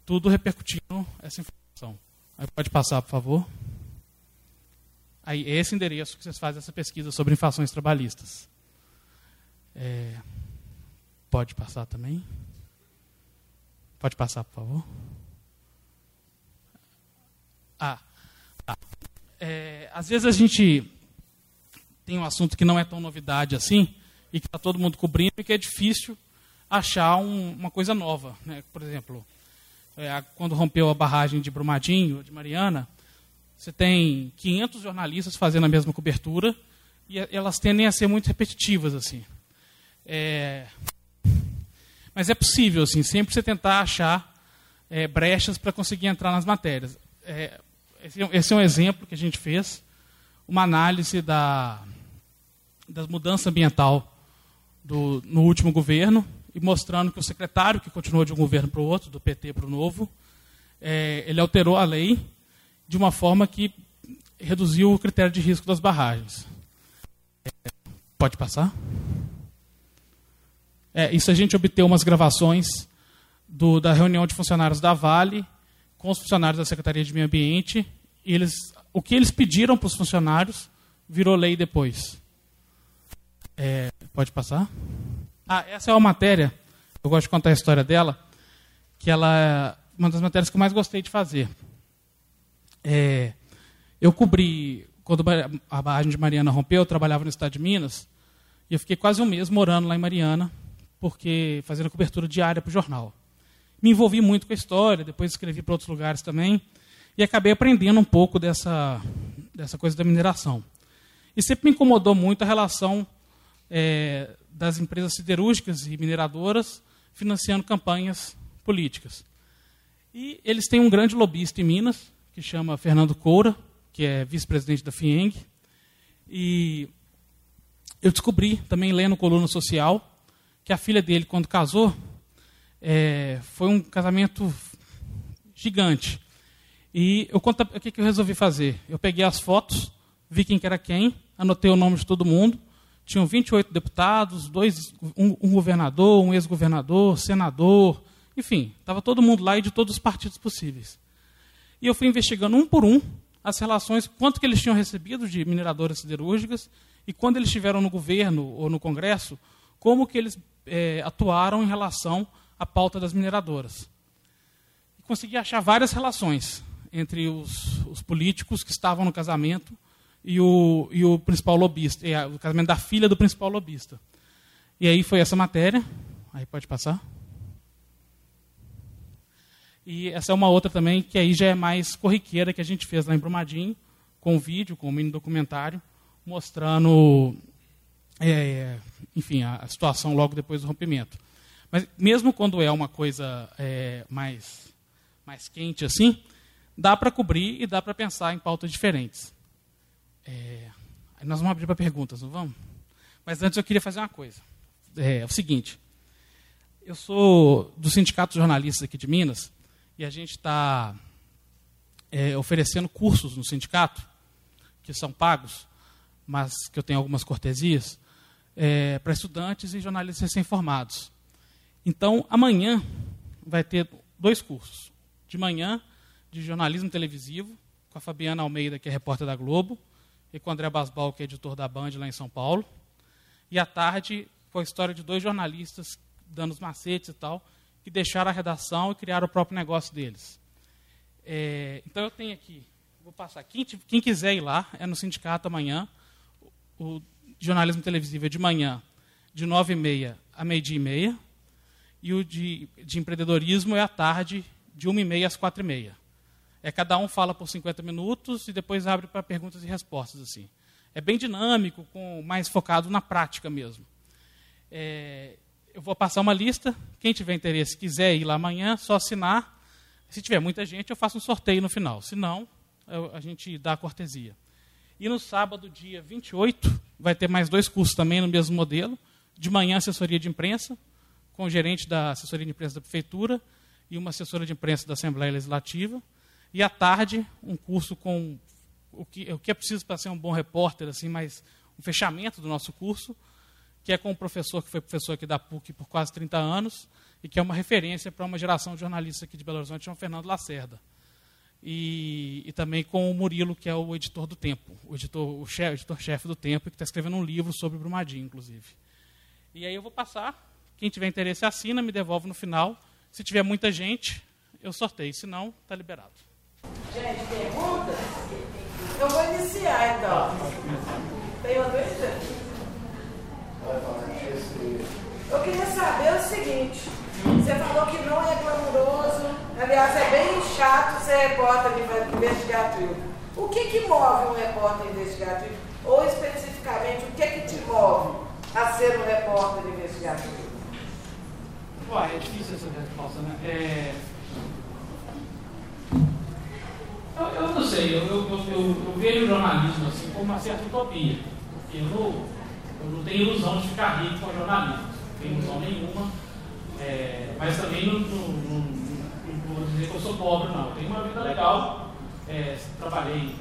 tudo repercutindo essa informação. Aí pode passar, por favor. Aí, é esse endereço que vocês fazem essa pesquisa sobre infrações trabalhistas. É, pode passar também? Pode passar, por favor. Ah, tá. É, às vezes a gente tem um assunto que não é tão novidade assim, e que está todo mundo cobrindo, e que é difícil achar um, uma coisa nova. Né? Por exemplo, é, quando rompeu a barragem de Brumadinho, de Mariana, você tem 500 jornalistas fazendo a mesma cobertura e elas tendem a ser muito repetitivas assim. É... Mas é possível, assim, sempre você tentar achar é, brechas para conseguir entrar nas matérias. É, esse, é esse, é um exemplo que a gente fez, uma análise da, da mudança ambiental do, no último governo e mostrando que o secretário que continuou de um governo para o outro, do PT para o novo, é, ele alterou a lei de uma forma que reduziu o critério de risco das barragens. É, pode passar? É, isso a gente obteve umas gravações do, da reunião de funcionários da Vale com os funcionários da Secretaria de Meio Ambiente. eles, o que eles pediram para os funcionários virou lei depois. É, pode passar? Ah, essa é uma matéria, eu gosto de contar a história dela, que ela é uma das matérias que eu mais gostei de fazer. É, eu cobri, quando a barragem de Mariana rompeu, eu trabalhava no estado de Minas, e eu fiquei quase um mês morando lá em Mariana, porque fazendo cobertura diária para o jornal. Me envolvi muito com a história, depois escrevi para outros lugares também, e acabei aprendendo um pouco dessa, dessa coisa da mineração. E sempre me incomodou muito a relação é, das empresas siderúrgicas e mineradoras financiando campanhas políticas. E eles têm um grande lobista em Minas, que chama Fernando Coura, que é vice-presidente da FIENG. E eu descobri, também lendo Coluna Social, que a filha dele, quando casou, é, foi um casamento gigante. E eu conto, o que, que eu resolvi fazer? Eu peguei as fotos, vi quem que era quem, anotei o nome de todo mundo. Tinham 28 deputados, dois, um, um governador, um ex-governador, senador, enfim, estava todo mundo lá e de todos os partidos possíveis. E eu fui investigando um por um as relações, quanto que eles tinham recebido de mineradoras siderúrgicas e quando eles estiveram no governo ou no Congresso, como que eles é, atuaram em relação à pauta das mineradoras. E consegui achar várias relações entre os, os políticos que estavam no casamento e o, e o principal lobista, a, o casamento da filha do principal lobista. E aí foi essa matéria. Aí pode passar. E essa é uma outra também, que aí já é mais corriqueira, que a gente fez lá em Brumadinho, com vídeo, com um mini documentário, mostrando, é, enfim, a, a, situação logo depois do rompimento. Mas mesmo quando é uma coisa é, mais, mais quente assim, dá para cobrir e dá para pensar em pautas diferentes. É, nós vamos abrir para perguntas, não vamos? Mas antes eu queria fazer uma coisa. É, é o seguinte, eu sou do Sindicato de Jornalistas aqui de Minas e a gente está é, oferecendo cursos no sindicato que são pagos, mas que eu tenho algumas cortesias, é, para estudantes e jornalistas recém-formados. Então, amanhã vai ter dois cursos. De manhã, de jornalismo televisivo, com a Fabiana Almeida, que é repórter da Globo, e com o André Basbal, que é editor da Band lá em São Paulo. E à tarde, com a história de dois jornalistas dando os macetes e tal, que deixaram a redação e criaram o próprio negócio deles. É, então eu tenho aqui, vou passar. Quem, quem, quiser ir lá, é no sindicato amanhã. O, o jornalismo televisivo é de manhã, de nove e meia a meio-dia e meia. E o de, de empreendedorismo é à tarde, de uma e meia às quatro e meia. É, cada um fala por 50 minutos e depois abre para perguntas e respostas. assim. É bem dinâmico, com mais focado na prática mesmo. É, eu vou passar uma lista. Quem tiver interesse, quiser ir lá amanhã, só assinar. Se tiver muita gente, eu faço um sorteio no final. Se não, eu, a gente dá a cortesia. E no sábado, dia 28, vai ter mais dois cursos também no mesmo modelo. De manhã, assessoria de imprensa, com o gerente da assessoria de imprensa da prefeitura e uma assessora de imprensa da Assembleia Legislativa. E à tarde, um curso com o que, o que é preciso para ser um bom repórter, assim, mas um fechamento do nosso curso, que é com um professor que foi professor aqui da PUC por quase 30 anos e que é uma referência para uma geração de jornalistas aqui de Belo Horizonte, chama Fernando Lacerda. E, e, também com o Murilo, que é o editor do Tempo, o editor, o chefe, editor-chefe do Tempo, que está escrevendo um livro sobre Brumadinho, inclusive. E aí eu vou passar, quem tiver interesse assina, me devolve no final. Se tiver muita gente, eu sorteio, se não, está liberado. Gente, perguntas? Eu vou iniciar então. Tem uma dúvida? Eu queria saber o seguinte: você falou que não é glamuroso, aliás, é bem chato ser repórter investigativo. O que, que move um repórter investigativo? Ou especificamente, o que, que te move a ser um repórter investigativo? Ué, é difícil essa resposta, né? É... Eu, eu não sei, eu, eu, eu, eu, vejo o jornalismo assim como uma certa utopia. Porque eu não, eu não tenho ilusão de ficar rico com jornalismo. Não tenho ilusão nenhuma. É, mas também não, não, não, não, vou dizer que eu sou pobre, não. Eu tenho uma vida legal. É, trabalhei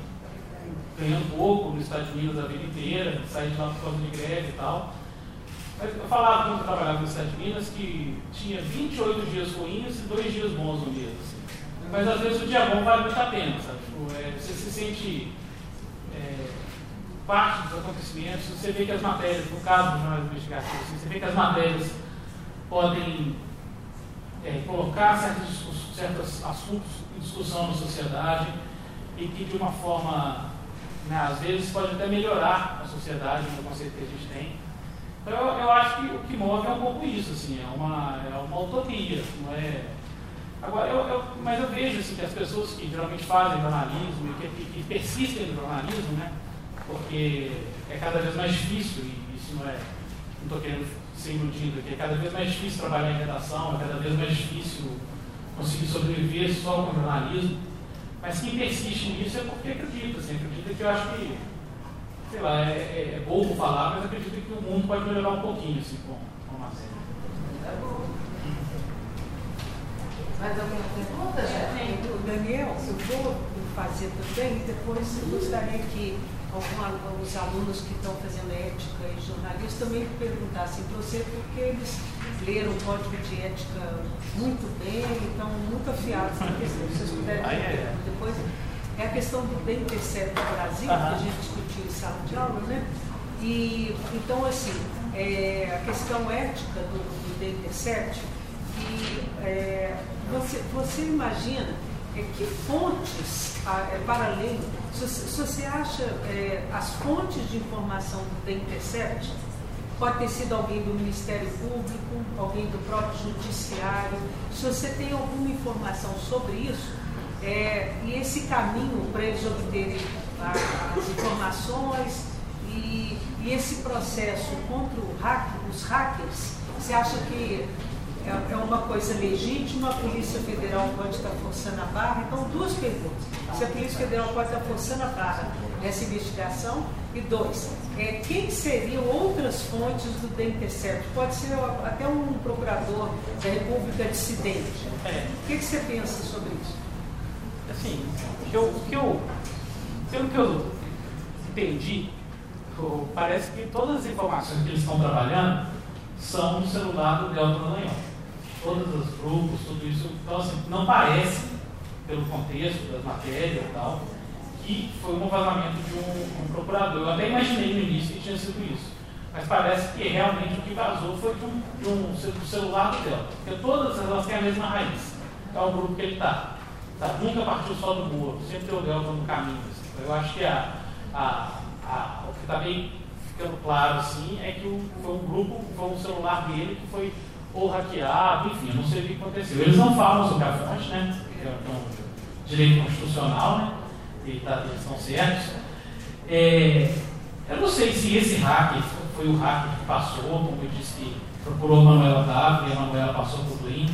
ganhando pouco no estado de Minas a vida inteira, saí de lá por causa de greve e tal. Eu falava quando eu trabalhava no Estado de Minas que tinha 28 dias ruins e 2 dias bons no mês. Assim. Mas às vezes o dia bom vale muito a pena, sabe? Tipo, é, você se sente parte dos acontecimentos, você vê que as matérias, no caso do jornal investigativo, assim, você vê que as matérias podem é, colocar certos, certos assuntos em discussão na sociedade e que de uma forma, né, às vezes, pode até melhorar a sociedade, no conceito que a gente tem. Então, eu, eu, acho que o que move é um pouco isso, assim, é uma, é uma utopia, não é... Agora, eu, eu, mas eu vejo assim, que as pessoas que geralmente fazem jornalismo e que, que persistem no jornalismo, né, porque é cada vez mais difícil, e isso não é, não estou querendo ser iludido aqui, é cada vez mais difícil trabalhar em redação, é cada vez mais difícil conseguir sobreviver só com jornalismo, mas quem persiste nisso é porque acredita, assim, acredita que eu acho que sei lá, é, é, é bobo falar, mas acredito que o mundo pode melhorar um pouquinho assim, com, com a série. Mais alguma pergunta? É, o Daniel, eu vou fazer também, depois eu gostaria que alguns alunos que estão fazendo ética e jornalismo também perguntassem para você, porque eles leram o código de ética muito bem, estão muito afiados na questão. Se vocês puderem depois é a questão do bem intercept no Brasil, uhum. que a gente discutiu em sala de aula, né? E, então, assim, é, a questão ética do, do bem intercept, e, é, você, você imagina é, que fontes, é, para além, se, você acha é, as fontes de informação bem intercept, pode ter sido alguém do Ministério Público, alguém do próprio Judiciário, se você tem alguma informação sobre isso, é, e esse caminho para eles obterem as informações e, e, esse processo contra hack, os hackers, você acha que é, é, uma coisa legítima, a Polícia Federal pode estar forçando a barra? Então, duas perguntas. Se a Polícia Federal pode estar forçando a barra nessa investigação? E dois, é, quem seriam outras fontes do The Intercept? Pode ser até um procurador da República dissidente. É. O que, que você pensa sobre isso? assim, eu, que eu, pelo que eu entendi, parece que todas as informações que eles estão trabalhando são no celular do Delta Dallagnol. Todos os grupos, tudo isso. Então, assim, não parece, pelo contexto das matérias e tal, que foi um vazamento de um, um, procurador. Eu até imaginei no início que tinha sido isso. Mas parece que realmente o que vazou foi de um, de um celular do Delta. Porque todas elas têm a mesma raiz. É o grupo que ele está. Tá, nunca partiu só do Moro, sempre tem o Delta no caminho. Assim. Eu acho que a, a, a, o que está bem ficando claro assim, é que o, foi um grupo, foi um celular dele que foi ou hackeado, enfim, não sei o que aconteceu. Eles não falam sobre a fonte, né? Que é um direito constitucional, né? E tá, eles estão certos. É, eu não sei se esse hacker foi o hacker que passou, como eu disse que procurou a Manuela Dávila e a Manuela passou por Blin.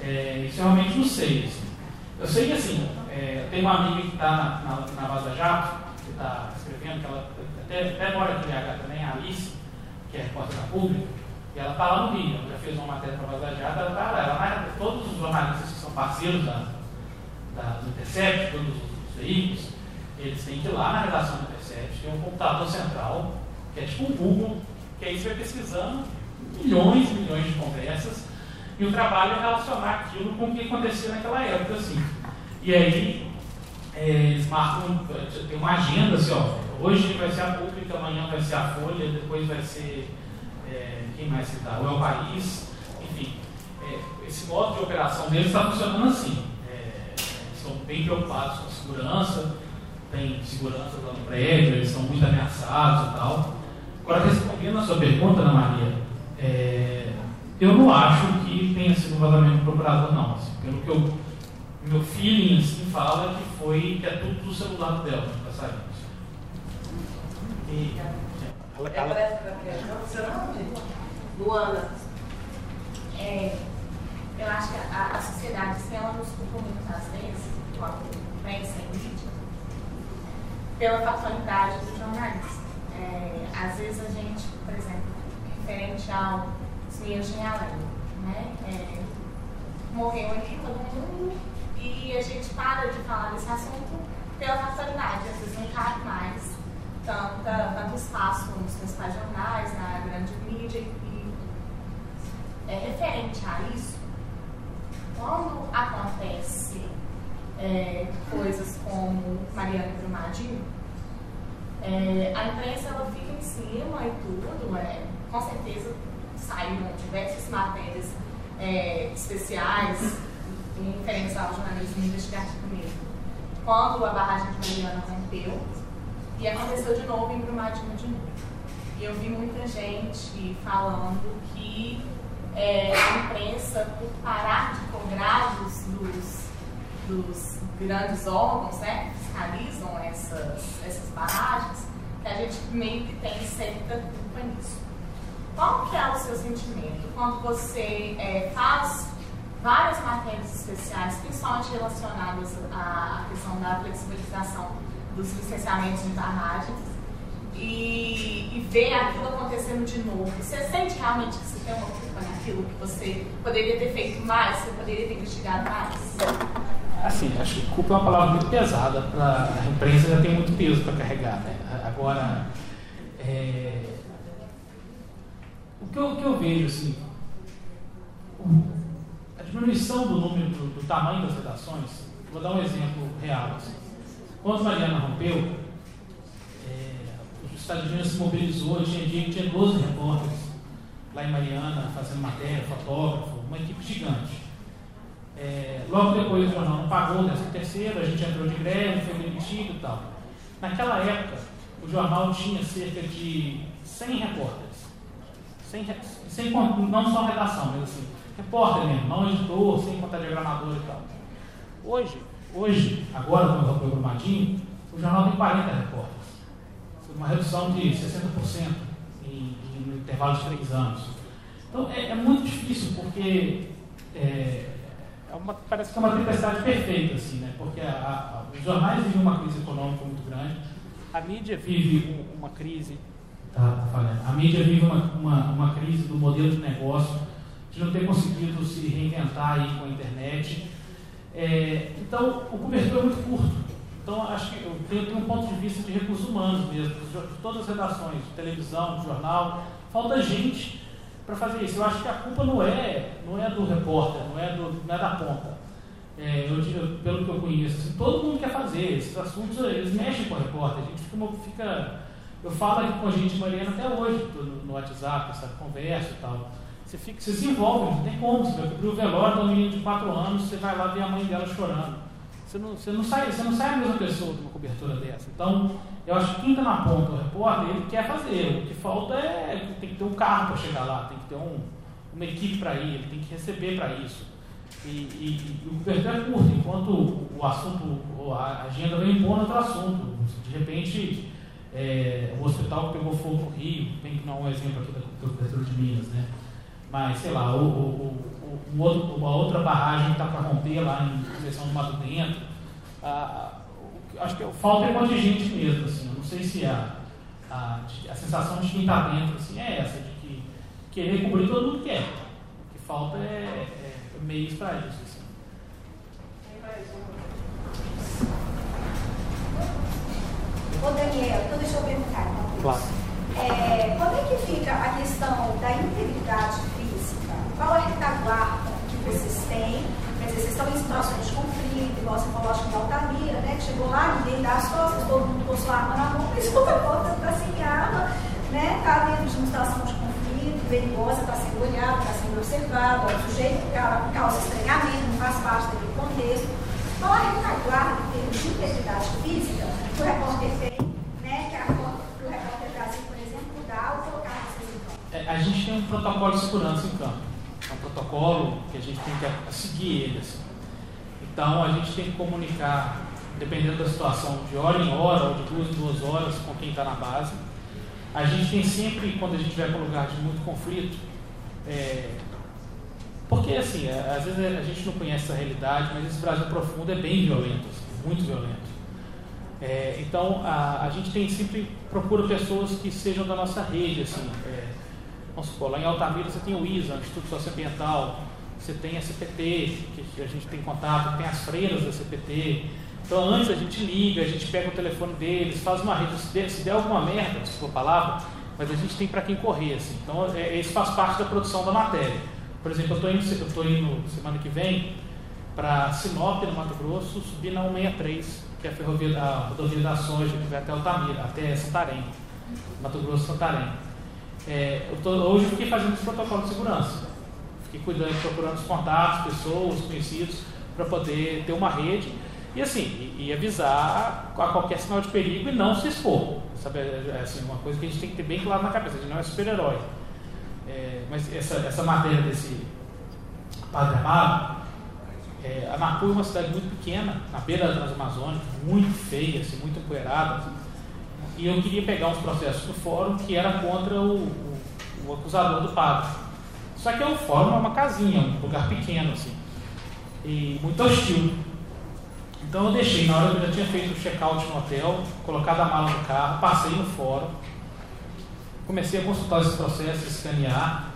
É, isso eu realmente não sei. Assim. Eu sei que assim, é, tem uma amiga que está na, na, na Vaza Jato, que está escrevendo, que ela até, até mora aqui em BH também, a Alice, que é repórter da Pública, e ela está lá no Rio, ela já fez uma matéria para a Jato, ela está lá, ela todos os jornalistas que são parceiros da, da, do Intercept, todos os veículos, eles têm que ir lá na redação do Intercept, tem um computador central, que é tipo um Google, que aí você vai pesquisando milhões e milhões de conversas, e o trabalho é relacionar aquilo com o que acontecia naquela época, assim. E aí, é, eles marcam, tem uma agenda, assim, ó, hoje vai ser a pública, amanhã vai ser a Folha, depois vai ser, é, quem mais citar, o El País, enfim. É, esse modo de operação deles está funcionando assim. É, eles estão bem preocupados com segurança, tem segurança lá no prédio, eles estão muito ameaçados e tal. Agora, respondendo a sua pergunta, Ana Maria, é, eu não acho que tenha sido um vazamento do procurador, não. Assim, pelo que eu, meu feeling assim, fala que foi que é tudo do celular dela que está saindo. E, ela, ela... Luana. É, eu acho que a, a sociedade, se ela nos culpa muitas vezes, quando pensa em mídia, pela fatalidade do jornalista. É, às vezes a gente, por exemplo, referente ao Virgem Além, né? É, morreu ali todo mundo e a gente para de falar desse assunto pela facilidade, às vezes não cabe mais tanta, tanto espaço nos principais jornais, na grande mídia, e é, referente a isso, quando acontece é, coisas como Mariana Brumadinho, é, a imprensa ela fica em cima e tudo, é, com certeza saíram diversas matérias é, especiais em referência ao jornalismo investigativo mesmo. Quando a barragem de Mariana rompeu, e aconteceu de novo em Brumadinho de novo. E eu vi muita gente falando que é, a imprensa, por parar de cobrar dos, dos, dos grandes órgãos né, que fiscalizam essas, essas barragens, que a gente meio que tem certa culpa nisso. Qual que é o seu sentimento quando você é, faz várias matérias especiais, principalmente relacionadas à questão da flexibilização dos licenciamentos de barragens, e, e ver aquilo acontecendo de novo? Você sente realmente que você tem uma culpa naquilo que você poderia ter feito mais, você poderia ter investigado mais? Assim, acho que culpa é uma palavra muito pesada para a imprensa, já tem muito peso para carregar. Né? Agora, é, o, que eu, o que eu vejo, assim, a diminuição do número, do, do tamanho das redações, vou dar um exemplo real. Assim. Quando Mariana rompeu, é, os Estados Unidos se mobilizou, tinha que tinha 12 repórteres lá em Mariana, fazendo matéria, fotógrafo, uma equipe gigante. É, logo depois o jornal não pagou dessa terceira, a gente entrou de greve, foi demitido e tal. Naquela época, o jornal tinha cerca de 100 repórteres. 100, 100, não só redação, mas assim, repórter mesmo, não editor, sem contar diagramador e tal. Hoje, hoje agora o Brumadinho, o jornal tem 40 repórteres. Uma redução de 60% em, em, no intervalo de três anos. Então é, é muito difícil porque é, é uma, parece que é uma tempestade perfeita, assim, né? porque a, a, os jornais vivem uma crise econômica muito grande, a mídia vive uma crise, tá, tá a mídia vive uma, uma, uma, crise do modelo de negócio, de não ter conseguido se reinventar aí com a internet. É, então, o cobertor é muito curto. Então, acho que eu tenho, tenho, um ponto de vista de recursos humanos mesmo, todas as redações, televisão, jornal, falta gente para fazer isso. Eu acho que a culpa não é, não é do repórter, não é, do, não é da ponta. É, eu, eu, pelo que eu conheço, todo mundo quer fazer. Esses assuntos, eles mexem com o repórter. A gente fica, fica eu falo aqui com a gente, Mariana, até hoje, no, no WhatsApp, essa conversa e tal. Você, fica, você se envolve, não tem como. Você vai cobrir o velório de um menino de 4 anos, você vai lá ver a mãe dela chorando. Você não, você não, sai, você não sai a mesma pessoa de uma cobertura dessa. Então, eu acho que quem está na ponta, o repórter, ele quer fazer. O que falta é tem que ter um carro para chegar lá, tem que ter um, uma equipe para ir, ele tem que receber para isso. E, e, e, o cobertor é curto, enquanto o assunto, a agenda vem impondo outro assunto. De repente, é, o hospital que pegou fogo no Rio, tem que dar um exemplo aqui da cobertura de Minas, né? Mas, sei lá, o, o, o, outro, uma outra barragem está para romper lá em direção do Mato Dentro. Ah, acho que falta é contingente mesmo, assim. Eu não sei se a, a, a sensação de quem está dentro assim, é essa, de que querer cobrir todo mundo quer. O que falta é, é meios para isso. Assim. Ô Daniel, então deixa eu perguntar. Então, claro. É, como é que fica a questão da integridade física? Qual é a retaguarda que vocês têm? Quer dizer, vocês estão em situações de conflito, igual você falou, acho que Altamira, né? Que chegou lá, ninguém dá as costas, todo mundo com sua arma na mão, mas uma volta para sem arma, né? Está dentro de uma situação de conflito, perigosa, está sendo olhado, está sendo observado, o sujeito causa estranhamento, não faz parte daquele contexto. Qual a retaguarda em termos de integridade física que o repórter tem, a? É, a gente tem um protocolo de segurança em campo é um protocolo que a gente tem que seguir ele. Assim. Então a gente tem que comunicar, dependendo da situação, de hora em hora ou de duas em duas horas com quem está na base. A gente tem sempre, quando a gente vai para um lugar de muito conflito, é, porque assim, é, às vezes a gente não conhece essa realidade, mas esse Brasil profundo é bem violento, assim, muito violento. É, então a, a gente tem sempre procura pessoas que sejam da nossa rede, assim, é, Vamos supor, lá em Altamira você tem o ISA, Instituto Socioambiental, você tem a CPT, que a gente tem contato, tem as freiras da CPT. Então antes a gente liga, a gente pega o telefone deles, faz uma rede, se der, se der alguma merda, se for palavra, mas a gente tem para quem correr. Assim. Então é, isso faz parte da produção da matéria. Por exemplo, eu estou indo semana que vem para Sinop, no Mato Grosso, subir na 163, que é a, ferrovia, a rodovia da Soja, que vai até Altamira, até Santarém, Mato Grosso Santarém. É, eu tô, hoje eu fiquei fazendo esse protocolo de segurança. Fiquei cuidando, procurando os contatos, pessoas, conhecidos, para poder ter uma rede e assim, e, e, avisar a qualquer sinal de perigo e não se expor. Sabe? É, é assim, uma coisa que a gente tem que ter bem claro na cabeça, a gente não é super-herói. É, mas essa, essa matéria desse Padre Amado, é, a Napu é uma cidade muito pequena, na beira da Transamazônica, muito feia, assim, muito empoeirada. E eu queria pegar uns processos do fórum que era contra o, o, o acusador do padre. Só que o fórum é uma casinha, um lugar pequeno, assim, e muito hostil. Então eu deixei, na hora que eu já tinha feito o check-out no hotel, colocado a mala no carro, passei no fórum, comecei a consultar esse processo, escanear,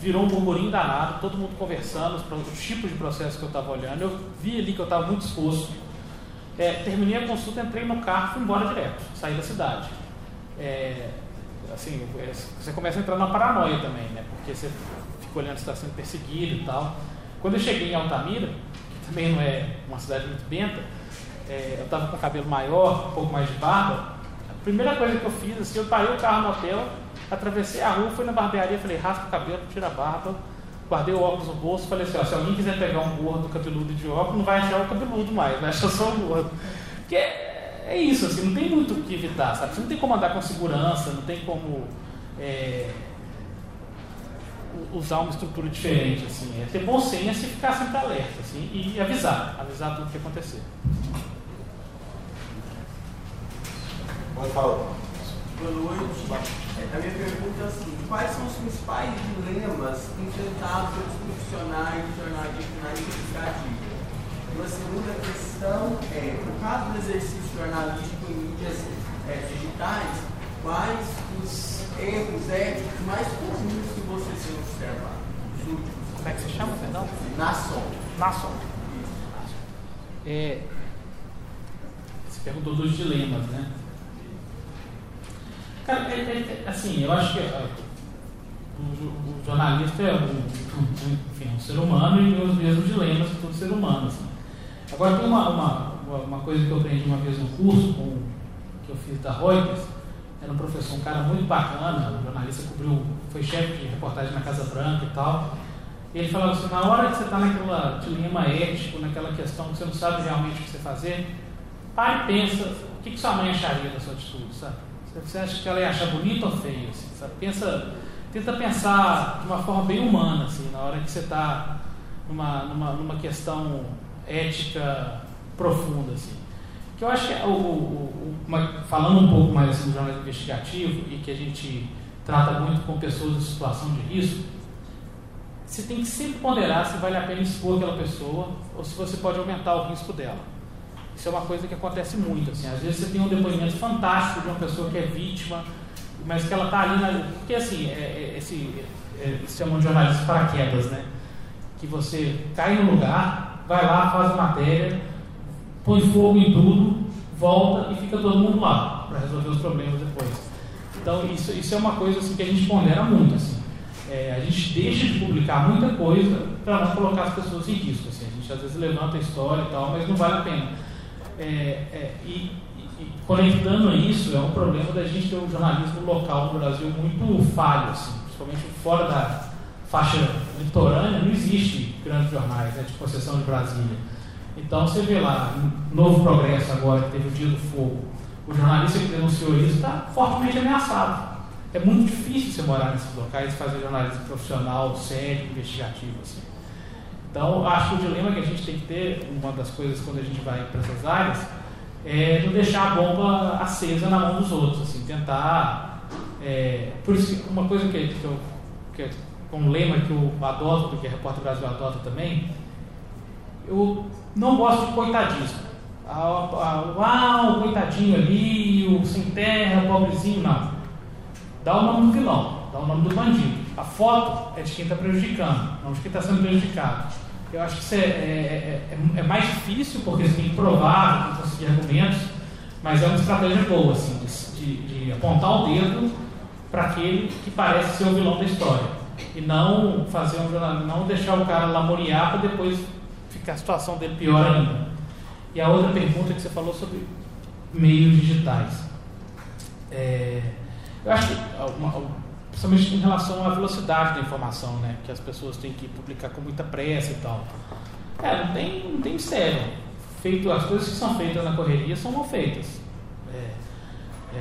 virou um burburinho danado, todo mundo conversando, os tipos de processo que eu estava olhando. Eu vi ali que eu estava muito exposto. É, terminei a consulta, entrei no carro fui embora direto, saí da cidade. É, assim, é, você começa a entrar na paranoia também, né? Porque você fica olhando se está sendo perseguido e tal. Quando eu cheguei em Altamira, que também não é uma cidade muito benta, é, eu estava com cabelo maior, um pouco mais de barba. A primeira coisa que eu fiz, assim, eu parei o carro no hotel, atravessei a rua, fui na barbearia, falei, raspa o cabelo, tira a barba, guardei o óculos no bolso, falei assim, ó, se alguém quiser pegar um gordo cabeludo de óculos, não vai achar o cabeludo mais, vai achar só o gordo. Porque é, é isso, assim, não tem muito o que evitar, sabe? Você não tem como andar com segurança, não tem como é, usar uma estrutura diferente, assim. É ter bom senso e ficar sempre alerta, assim, e avisar, avisar tudo o que acontecer. Pode falar. Boa noite. A minha pergunta é assim, quais são os principais dilemas enfrentados pelos profissionais de jornalismo na investigativa? E a segunda questão é, no caso do exercício jornalístico em mídias é, digitais, quais os erros éticos mais comuns que vocês têm observado? Como é que se chama, perdão? Na sombra. Na sombra. É, você perguntou dos dilemas, né? Cara, é, é, é, assim, eu acho que uh, o, o, jornalista é um, enfim, um ser humano e tem os mesmos dilemas que todo ser humano. Assim. Agora, tem uma, uma, uma coisa que eu aprendi uma vez no curso com, que eu fiz da Reuters, era um professor, um cara muito bacana, um jornalista cobriu, foi chefe de reportagem na Casa Branca e tal. E ele falava assim, na hora que você está naquela dilema ético, naquela questão que você não sabe realmente o que você fazer, pare e pensa, o que, que sua mãe acharia da sua atitude, sabe? Você acha que ela ia achar bonito ou feio? Assim, sabe? Pensa, tenta pensar de uma forma bem humana, assim, na hora que você está numa, numa, numa questão ética profunda. Assim. Que eu acho que, o, o, uma, falando um pouco mais assim, do jornalismo investigativo e que a gente trata muito com pessoas em situação de risco, você tem que sempre ponderar se vale a pena expor aquela pessoa ou se você pode aumentar o risco dela. Isso é uma coisa que acontece muito. Assim. Às vezes você tem um depoimento fantástico de uma pessoa que é vítima, mas que ela está ali na. Porque assim, é, é, esse, é, chamam de jornalistas paraquedas, né? Que você cai no lugar, vai lá, faz a matéria, põe fogo em tudo, volta e fica todo mundo lá para resolver os problemas depois. Então isso, isso é uma coisa assim, que a gente pondera muito. Assim. É, a gente deixa de publicar muita coisa para não colocar as pessoas em risco. Assim. A gente às vezes levanta a história e tal, mas não vale a pena. É, é, e, e, conectando a isso, é um problema da gente ter um jornalismo local no Brasil muito falho, assim, principalmente fora da faixa litorânea, não existe grandes jornais né, de concessão de Brasília. Então você vê lá, Novo Progresso agora, que teve o Dia do Fogo, o jornalista que denunciou isso está fortemente ameaçado. É muito difícil você morar nesses locais e fazer jornalismo profissional, sério, investigativo. Assim. Então, acho que o dilema que a gente tem que ter, uma das coisas quando a gente vai para essas áreas, é não deixar a bomba acesa na mão dos outros, assim, tentar. É, por isso, uma coisa que, que, eu, que é um lema que eu adoto, que a Repórter Brasil adota também, eu não gosto de coitadismo. Ah, o coitadinho ali, o sem terra, o pobrezinho, não. Dá o nome do vilão, dá o nome do bandido. A foto é de quem está prejudicando, não de quem está sendo prejudicado. Eu acho que isso é, é, é, é, mais difícil, porque você tem que provar, tem que conseguir argumentos, mas é uma estratégia boa, assim, de, de, de apontar o dedo para aquele que parece ser o vilão da história. E não fazer um não deixar o cara lamorear para depois ficar a situação dele pior ainda. E a outra pergunta que você falou sobre meios digitais. É, eu acho que, uma, principalmente em relação à velocidade da informação, né? Que as pessoas têm que publicar com muita pressa e tal. É, não tem, não tem mistério. Feito, as coisas que são feitas na correria são mal feitas. É, é,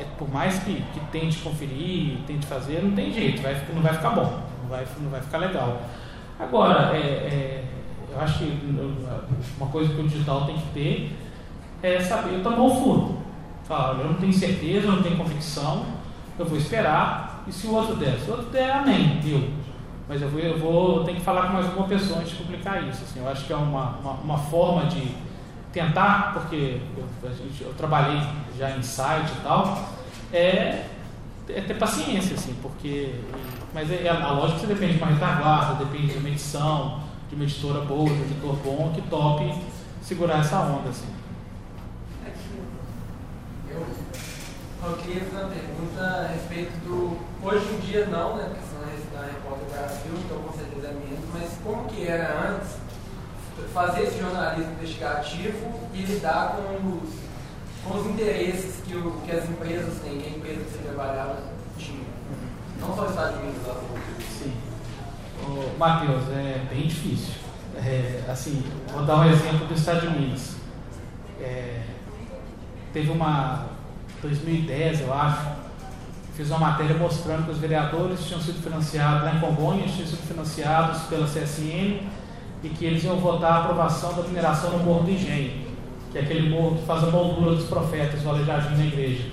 é, por mais que, que tente conferir, tente fazer, não tem jeito, vai, não vai ficar bom, não vai, não vai ficar legal. Agora, é, é, eu acho que uma coisa que o digital tem que ter é saber tomar o furo. Falar, eu não tenho certeza, eu não tenho convicção, eu vou esperar, e se o outro der? Se o outro der, amém, deu. Mas eu vou, eu vou ter que falar com mais uma pessoa antes de publicar isso. Assim, eu acho que é uma, uma, uma forma de tentar, porque eu, gente, eu, trabalhei já em site e tal, é, é ter paciência, assim, porque. Mas é, a lógica você depende de uma retaguarda, depende de uma edição, de uma editora boa, de um editor bom, que tope segurar essa onda, assim. Eu, eu queria fazer uma pergunta a respeito do. Hoje em dia não, né? Porque senão da Repórter Brasil, então com certeza é menos, mas como que era antes fazer esse jornalismo investigativo e lidar com os, com os interesses que, o, que as empresas têm, que a empresa que você trabalhava tinha. Não só os Estados Unidos, lá Sim. Matheus, é bem difícil. É, assim, vou dar um exemplo do Estado de Minas. É, teve uma 2010, eu acho, fiz uma matéria mostrando que os vereadores tinham sido financiados lá em Congonhas, tinham sido financiados pela CSN e que eles iam votar a aprovação da mineração no Morro do Engenho, que é aquele morro que faz a moldura dos profetas, o aleijadinho na igreja.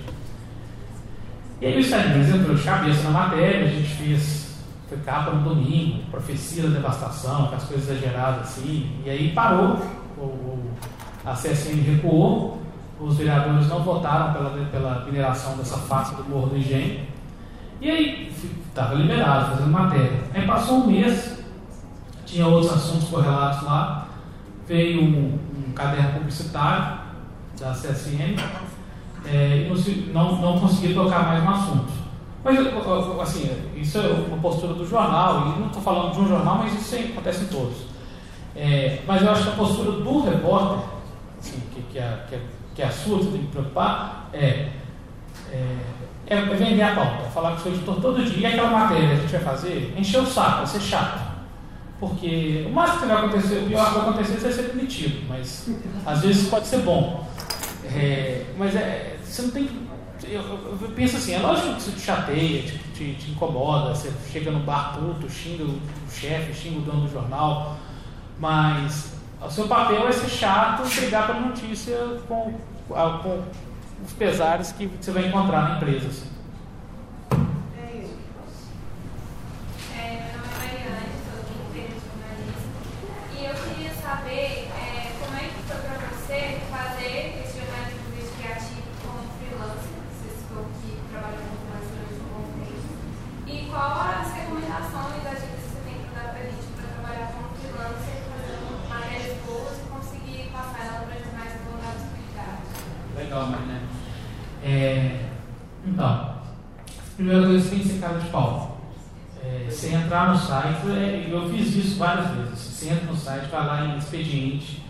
E aí o Minas entrou cabeça na matéria, a gente fez, foi capa no domingo, profecia da devastação, com as coisas exageradas assim, e aí parou, o, a CSN recuou, os vereadores não votaram pela, pela mineração dessa face do Morro do Engenho. E aí estava liberado, fazendo matéria. Aí passou um mês, tinha outros assuntos correlatos lá, veio um, um caderno publicitário da CSN é, e não, não consegui tocar mais no assunto. Mas, assim, isso é uma postura do jornal, e não estou falando de um jornal, mas isso acontece em todos. É, mas eu acho que a postura do repórter, assim, que, que, é, que é que é a sua, que você tem que preocupar, é, é, é, vender a pauta, falar com o seu editor todo dia, e aquela matéria que a gente vai fazer, encher o saco, vai ser chato. Porque o máximo que vai acontecer, o pior que vai acontecer é você ser demitido, mas às vezes pode ser bom. É, mas é, você não tem eu, eu, eu, penso assim, é lógico que isso te chateia, te, te, te, incomoda, você chega no bar puto, xinga o, o chefe, xinga o dono do jornal, mas o seu papel é ser chato e pela notícia com, com os pesares que você vai encontrar na empresa. Assim. Coisa, você tem que ser cara de pau. É, você entrar no site, é, eu fiz isso várias vezes. Você entra no site, vai lá em expediente,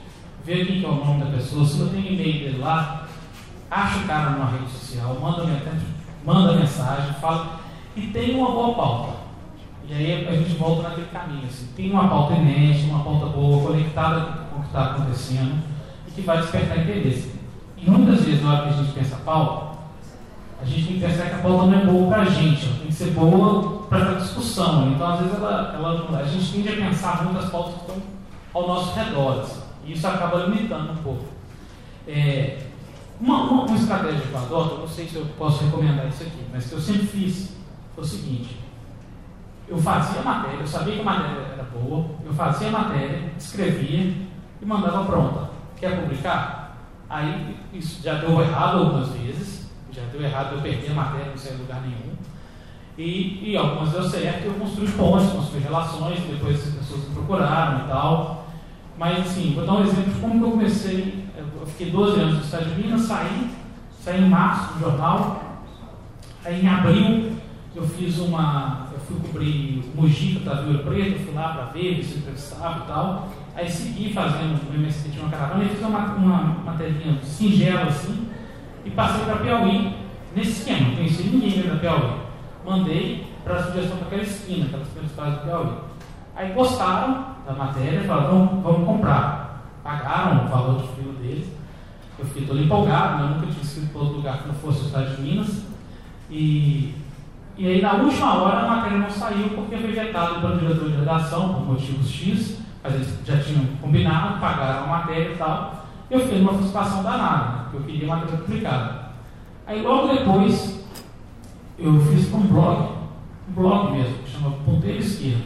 vê quem que é o nome da pessoa, se não tem e-mail dele lá, acha o cara numa rede social, manda, manda mensagem, fala, e tem uma boa pauta. E aí a gente volta naquele caminho. Assim, tem uma pauta inédita, uma pauta boa, conectada com o que está acontecendo, e que vai despertar interesse. E muitas vezes, na hora que a gente pensa pauta, a gente tem que pensar que a pauta não é boa para a gente, ela tem que ser boa para a discussão. Então, às vezes, ela, ela, a gente tende a pensar muito as pautas que estão ao nosso redor. Assim, e isso acaba limitando um pouco. É, uma, uma, uma, estratégia que eu adoto, não sei se eu posso recomendar isso aqui, mas que eu sempre fiz foi o seguinte: eu fazia a matéria, eu sabia que a matéria era boa, eu fazia a matéria, escrevia e mandava pronta. Quer publicar? Aí isso já deu errado algumas vezes, já deu errado, eu perdi a matéria, não em lugar nenhum. E, e algumas deu certo, eu construí pontes, construí relações, depois as pessoas me procuraram e tal. Mas assim, vou dar um exemplo de como que eu comecei. Eu fiquei 12 anos no Estado de Minas, saí, saí em março do jornal, aí em abril eu fiz uma. Eu fui cobrir o Mogi, que estava em Preto, fui lá para ver, se entrevistava e tal. Aí segui fazendo no MST tinha uma caravana e fiz uma, uma materinha singela assim e passei para Piauí, nesse esquema, não conheci ninguém da Piauí. Mandei para a sugestão daquela esquina, aquelas principais do Piauí. Aí gostaram da matéria, falaram, vamos, vamos comprar. Pagaram o valor de frio deles. Eu fiquei todo empolgado, né? eu nunca tinha escrito para outro lugar que não fosse o Estado de Minas. E e aí, na última hora, a matéria não saiu porque foi vetado pelo diretor de redação, por motivos X, mas eles já tinham combinado, pagaram a matéria e tal. Eu fiquei numa frustração danada, porque eu queria a matéria publicada. Aí, logo depois, eu fiz para um blog, um blog mesmo, que chama Ponteiro Esquerdo,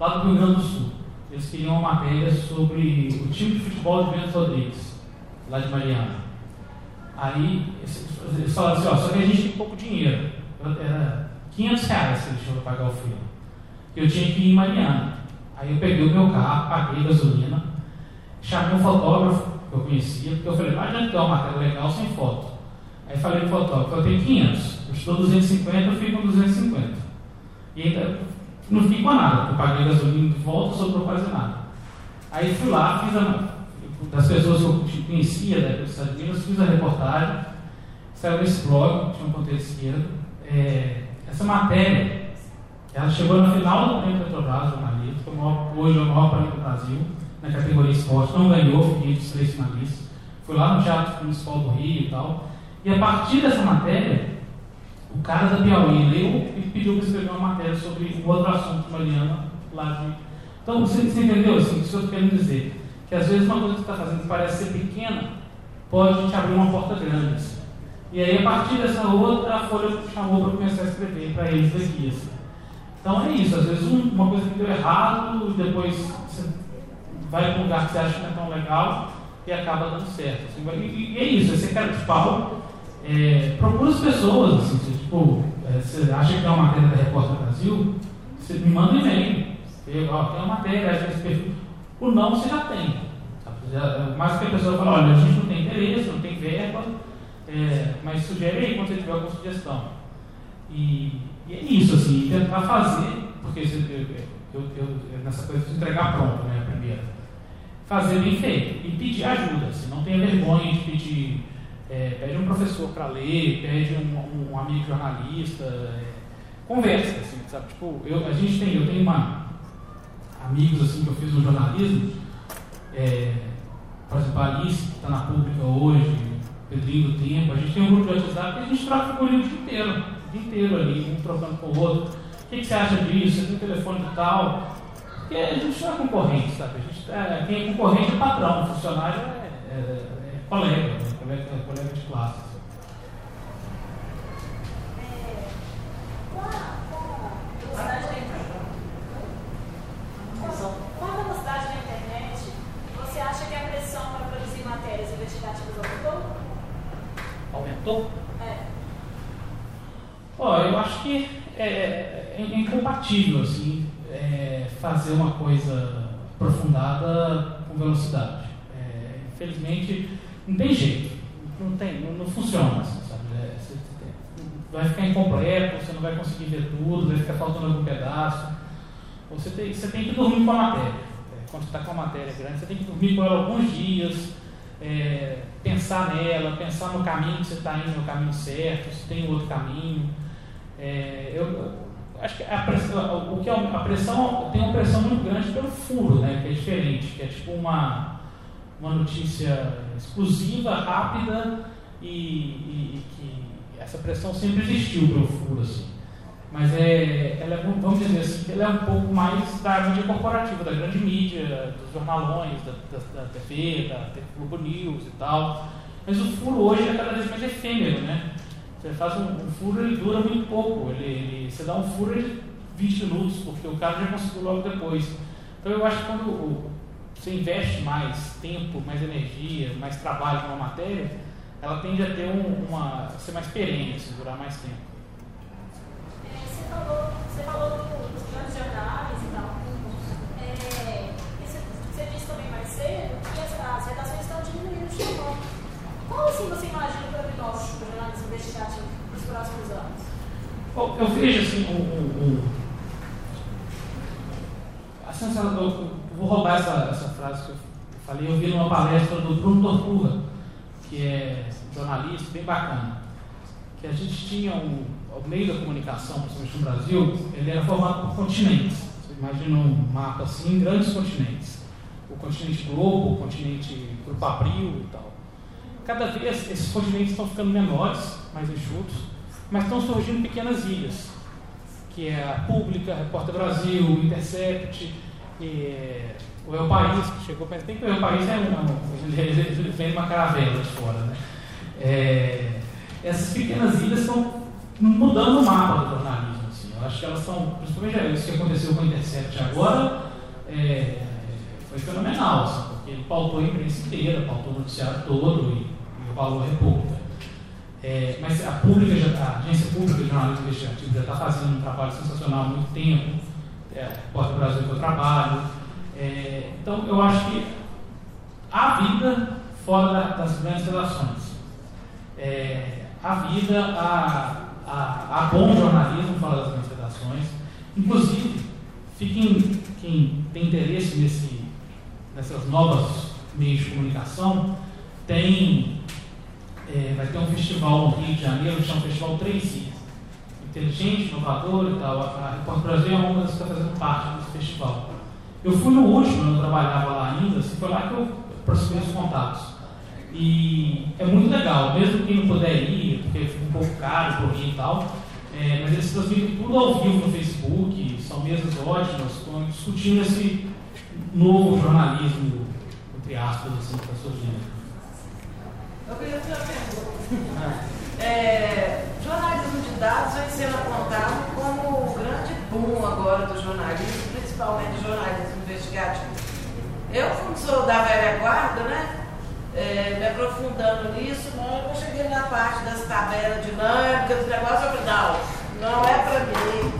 lá do Rio Grande do Sul. Eles queriam uma matéria sobre o time de futebol de Bento Rodrigues, lá de Mariana. Aí, eles falaram assim: ó, só que a gente tem pouco dinheiro. Era 500 reais que ele tinha para pagar o frio. Eu tinha que ir em Mariana. Aí eu peguei o meu carro, paguei gasolina, chamei um fotógrafo que eu conhecia, porque eu falei, não adianta ter uma matéria legal sem foto. Aí falei para o fotógrafo, eu tenho 500, eu estou 250, eu fico com 250. E ainda não fiquei com nada, eu paguei gasolina de volta, sobrou quase nada. Aí fui lá, fiz a, das pessoas que eu conhecia da Estados Unidos, fiz a reportagem, saiu nesse blog, tinha um ponteiro esquerdo, é, essa matéria, ela chegou na final do Prêmio Petrobras, jornalismo, foi maior, hoje é o maior prêmio do Brasil, na categoria esporte, não ganhou, fiquei entre os três finalistas. Fui lá no Teatro Municipal do Rio e tal. E a partir dessa matéria, o cara da Piauí leu e pediu para escrever uma matéria sobre outro assunto, Mariana, lá de. Então, você, você entendeu assim, o que eu estou querendo dizer? Que às vezes uma coisa que você está fazendo que parece ser pequena, pode te abrir uma porta grande. Assim. E aí, a partir dessa outra, a Folha chamou para começar a escrever para eles aqui. Assim. Então é isso, às vezes um, uma coisa que deu errado, depois vai para um lugar que você acha que não é tão legal e acaba dando certo. Assim. E, e, é isso, esse cara de pau, é, procura as pessoas, assim, você, tipo, é, você acha que tem uma matéria da Repórter Brasil, você me manda um e-mail. Tem uma matéria, acha esse perfil. O não você já tem. Sabe? Mais que a pessoa fala, olha, a gente não tem interesse, não tem verba é, mas sugere aí quando você tiver alguma sugestão. E, e é isso, assim, tentar fazer, porque eu, eu, eu, nessa coisa de entregar pronto, né, primeiro. Fazer bem feito e pedir ajuda, assim, não tenha vergonha de pedir. É, pede um professor para ler, pede um, um amigo jornalista, é, conversa, assim, sabe? Tipo, eu, a gente tem, eu tenho uma, amigos assim que eu fiz no jornalismo, é, por exemplo, a Alice, que está na pública hoje, Pedrinho do Tempo, a gente tem um grupo de WhatsApp que a gente troca figurinha o dia inteiro, o dia inteiro ali, um trocando com o outro. O que, que você acha disso? Você tem telefone e tal? Porque a gente não é concorrente, sabe? A gente, é, quem é concorrente é patrão, o funcionário é, é, é colega, né? colega, colega de classe. Aumentou? É. Ó, eu acho que é, é, é incompatível assim, é, fazer uma coisa aprofundada com velocidade. É, infelizmente, não tem jeito. Não, tem, não, não funciona. Assim, sabe? É, você, vai ficar incompleto, você não vai conseguir ver tudo, vai ficar faltando algum pedaço. Você tem, você tem que dormir com a matéria. É, quando está com a matéria grande, você tem que dormir com ela alguns dias é, pensar nela, pensar no caminho que você está indo, no caminho certo, se tem outro caminho. É, eu, acho que a pressão, o que é a pressão tem uma pressão muito grande pelo furo, né, que é diferente, que é tipo uma, uma notícia exclusiva, rápida e, e, e que essa pressão sempre existiu pelo furo. Assim. Mas é, ela é, vamos dizer assim, ela é um pouco mais da mídia corporativa, da grande mídia, dos jornalões, da, da, da TV, da, Globo News e tal. Mas o furo hoje é cada vez mais efêmero, né? Você faz um, um furo, ele dura muito pouco. Ele, ele, você dá um furo de 20 minutos, porque o cara já conseguiu logo depois. Então eu acho que quando você investe mais tempo, mais energia, mais trabalho numa matéria, ela tende a ter um, uma, ser mais perene, assim, durar mais tempo falou, você falou dos grandes jornais e tal. É, você, você disse também mais cedo que as, as redações estão diminuindo de tamanho. Qual assim você imagina próximos anos? Eu vejo assim, um, um, um assim, eu vou roubar essa, essa frase que eu falei, eu vi numa palestra do Bruno Torturra, que é jornalista, bem bacana, que a gente tinha um, o meio da comunicação, principalmente no Brasil, ele era formado por continentes. Você imagina um mapa assim, grandes continentes. O continente Globo, o continente Grupo Abril e tal. Cada vez esses continentes estão ficando menores, mais enxutos, mas estão surgindo pequenas ilhas, que é a Pública, a Repórter Brasil, o Intercept, e, o El País, que chegou, tem que o El País é um, ele, vem uma caravela de fora, né? É, essas pequenas ilhas estão mudando o mapa do jornalismo. Assim. Eu acho que elas são, principalmente isso que aconteceu com o Intercept agora, é, foi fenomenal, assim, porque ele pautou a imprensa inteira, pautou o noticiário todo e valor a República. É, mas a, pública já, a agência pública de jornalismo investigativo já está fazendo um trabalho sensacional há muito tempo. É, Porta Brasil que eu trabalho. É, então eu acho que há vida fora da, das grandes relações. É, há vida, há, há, há bom jornalismo fora das grandes redações. Inclusive, fiquem, quem tem interesse nesse, nessas novas meios de comunicação, tem, é, vai ter um festival no Rio de Janeiro, que chama Festival 3 Inteligente, inovador e tal. A Repórter Brasil é uma das que está fazendo parte desse festival. Eu fui no último, eu não trabalhava lá ainda, assim, foi lá que eu aproximei os contatos. E é muito legal, mesmo quem não puder ir, porque fica um pouco caro por ir e tal, é, mas eles transmitem tudo ao vivo no Facebook, são mesas ótimas, estão discutindo esse novo jornalismo, entre aspas, assim, que está surgindo. Eu queria fazer uma pergunta. É, jornalismo de dados vem sendo apontado como o grande boom agora do jornalismo, principalmente jornalismo investigativo. Eu, como sou da velha guarda, né? É, me aprofundando nisso, não, eu cheguei na parte das tabelas dinâmicas, do negócio, eu falei, não, não é para mim.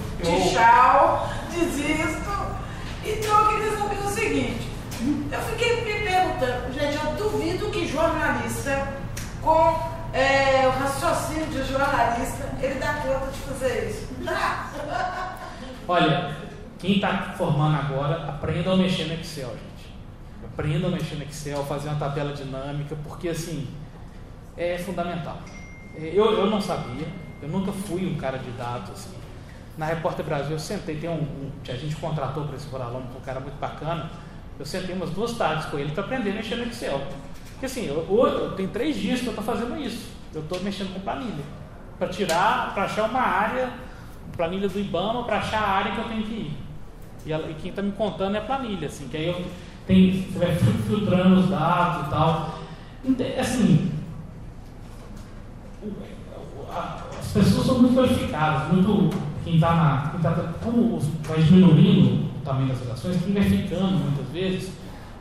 Tchau, desisto. Então eu queria saber o seguinte, eu fiquei me perguntando, gente, eu duvido que jornalista com é, o raciocínio de jornalista, ele dá conta de fazer isso. Dá! Olha, quem está formando agora, aprenda a mexer no Excel, gente. Aprenda a mexer no Excel, fazer uma tabela dinâmica, porque assim, é fundamental. É, eu, eu não sabia, eu nunca fui um cara de dados assim. Na Repórter Brasil eu sentei, tem um, um a gente contratou para esse Coralão, um cara muito bacana. Eu sentei umas duas tardes com ele para aprender a mexer no Excel. Porque assim, eu, eu, tem três dias que eu estou fazendo isso. Eu estou mexendo com planilha. Para tirar, para achar uma área, planilha do IBAMA, para achar a área que eu tenho que ir. E, ela, e quem está me contando é a planilha, assim, que aí eu tenho, você vai filtrando os dados e tal. Assim, as pessoas são muito qualificadas, muito. Quem está na. Quem tá, como vai diminuindo tamanho das redações, quem vai ficando muitas vezes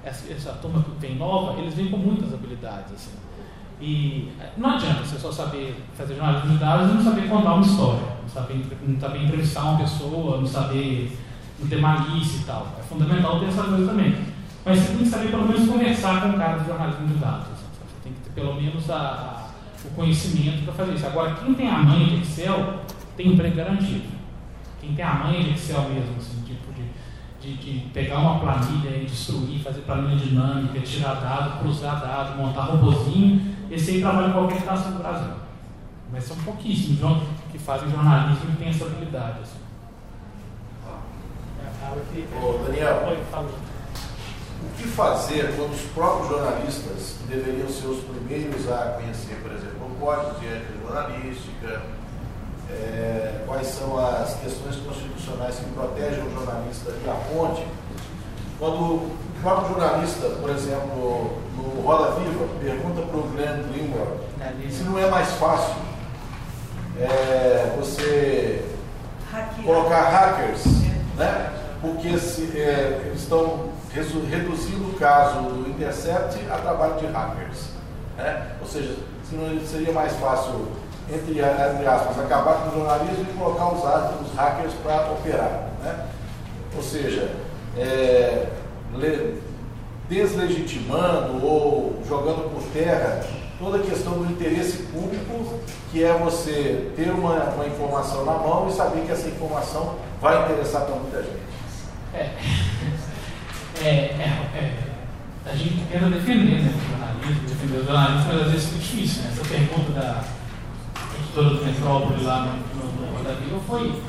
essa, essa turma que vem nova, eles vêm com muitas habilidades. Assim. E não adianta você só saber fazer jornalismo de dados e não saber contar uma história, não saber, não saber entrevistar uma pessoa, não saber não ter malícia e tal. É fundamental ter essa coisa também. Mas você tem que saber pelo menos conversar com o cara de jornalismo de dados. Assim. Você tem que ter pelo menos a, a, o conhecimento para fazer isso. Agora, quem tem a mãe de Excel tem emprego garantido. Quem tem a mãe de Excel mesmo, assim, de de, pegar uma planilha e destruir, fazer planilha dinâmica, tirar dado, cruzar dado, montar robôzinho, esse aí trabalha em qualquer estação do Brasil. Mas são pouquíssimos que fazem jornalismo e têm essa habilidade. Assim. Ô, Daniel, o que fazer quando os próprios jornalistas deveriam ser os primeiros a conhecer, por exemplo, o código de ética jornalística, é, quais são as questões constitucionais que protegem o jornalista e a fonte. Quando o próprio jornalista, por exemplo, no Roda Viva, pergunta para o Glenn Greenwald se não é mais fácil é, você colocar hackers, né? porque se, é, eles estão reduzindo o caso do Intercept a trabalho de hackers. Né? Ou seja, se não seria mais fácil entre, entre aspas, acabar com o jornalismo e colocar os, os hackers para operar. Né? Ou seja, é, deslegitimando ou jogando por terra toda a questão do interesse público que é você ter uma, uma informação na mão e saber que essa informação vai interessar para muita gente. É, é, é, é, a gente tenta defender né, o jornalismo, defender o jornalismo, mas às vezes fica difícil. Né? Essa pergunta da editora do Metrópole lá no, no, no Roda Viva foi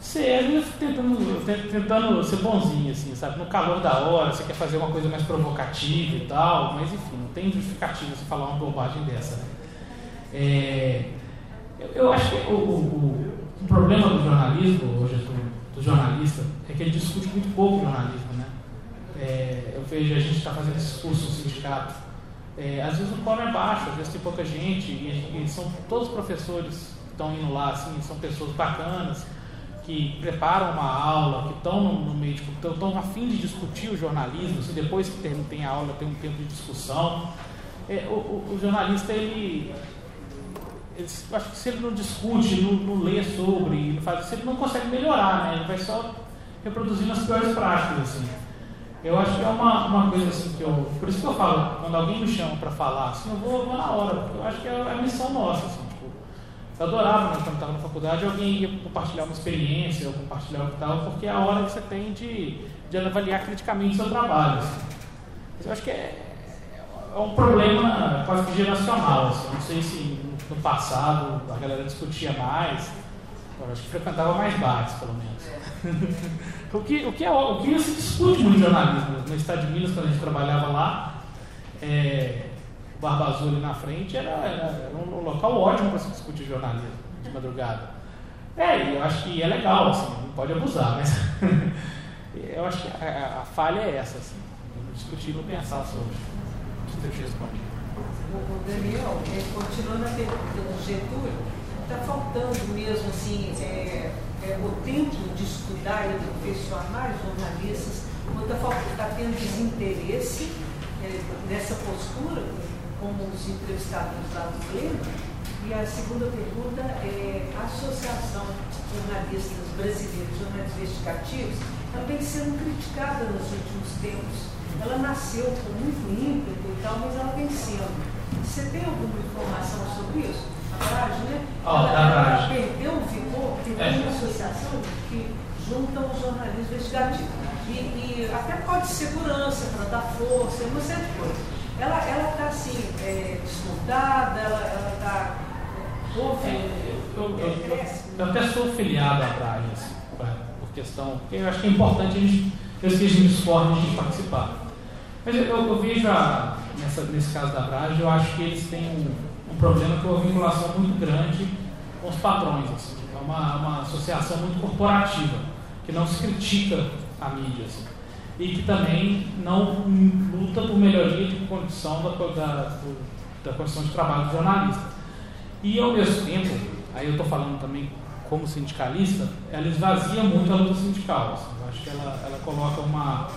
ser tentando, tentando ser bonzinho, assim, sabe? No calor da hora, você quer fazer uma coisa mais provocativa e tal, mas enfim, não tem justificativa você falar uma bobagem dessa, né? É, eu, eu, acho que o, o, o, problema do jornalismo, hoje do, do, jornalista, é que ele discute muito pouco jornalismo, né? É, eu vejo a gente está fazendo esse curso no sindicato. É, às vezes o coro é baixo, às vezes tem pouca gente, e, e são todos professores que estão indo lá, assim, são pessoas bacanas, que preparam uma aula, que estão no, no meio, tipo, estão a fim de discutir o jornalismo, assim, depois que tem, tem a aula, tem um tempo de discussão. É, o, o, o, jornalista, ele, ele, acho que se ele não discute, não, não lê sobre, não faz, ele não consegue melhorar, né? ele vai só reproduzindo as piores práticas. Assim. Eu acho que é uma, uma coisa assim que eu. Por isso que eu falo, quando alguém me chama para falar, assim, eu vou, vou, na hora, porque eu acho que é a missão nossa. Assim. Eu adorava, né, quando estava na faculdade, alguém ia compartilhar uma experiência, ou compartilhar o que tal, porque é a hora que você tem de, de avaliar criticamente o seu trabalho. Assim. Mas eu acho que é, é um problema quase que geracional. Assim. Não sei se no passado a galera discutia mais, eu acho que frequentava mais bares, pelo menos. o, que, o, que é, o que se discute muito no jornalismo. No estado de Minas, quando a gente trabalhava lá, é, o Barba Azul ali na frente era, era, era um local ótimo para se discutir jornalismo de madrugada. É, e eu acho que é legal, assim, não pode abusar, mas eu acho que a, a, falha é essa, assim, discutir e não pensar sobre. Você te responde. O Daniel, é, continuando a pergunta do Getúlio, está faltando mesmo assim, é, é, o tempo de estudar e profissionais jornalistas, ou está tá tendo desinteresse é, nessa postura? como os entrevistadores lá do Pleno. E a segunda pergunta é a Associação de Jornalistas Brasileiros, Jornalistas Investigativos, ela vem sendo criticada nos últimos tempos. Ela nasceu com muito ímpeto e tal, mas ela vem sendo. Você tem alguma informação sobre isso? A Brage, né? Oh, ela, ela perdeu o vigor, porque é. uma associação que junta os jornalistas investigativos. E, e até pode segurança para dar força, uma série de coisas ela está assim, é, desmontada, ela está. É, houve. É, eu, eu, eu, eu, até sou filiado à Praia, assim, por questão. Porque eu acho que é importante a gente, que gente discorda de participar. Mas eu, vejo, a, nessa, nesse caso da Brage, eu acho que eles têm um, problema que é uma vinculação muito grande com os patrões. Assim. É uma, uma associação muito corporativa, que não se critica a mídia. Assim e que também não luta por melhoria de condição da, da, da condição de trabalho do jornalista. E ao mesmo tempo, aí eu estou falando também como sindicalista, ela esvazia muito a luta sindical. Assim, eu acho que ela, ela coloca uma,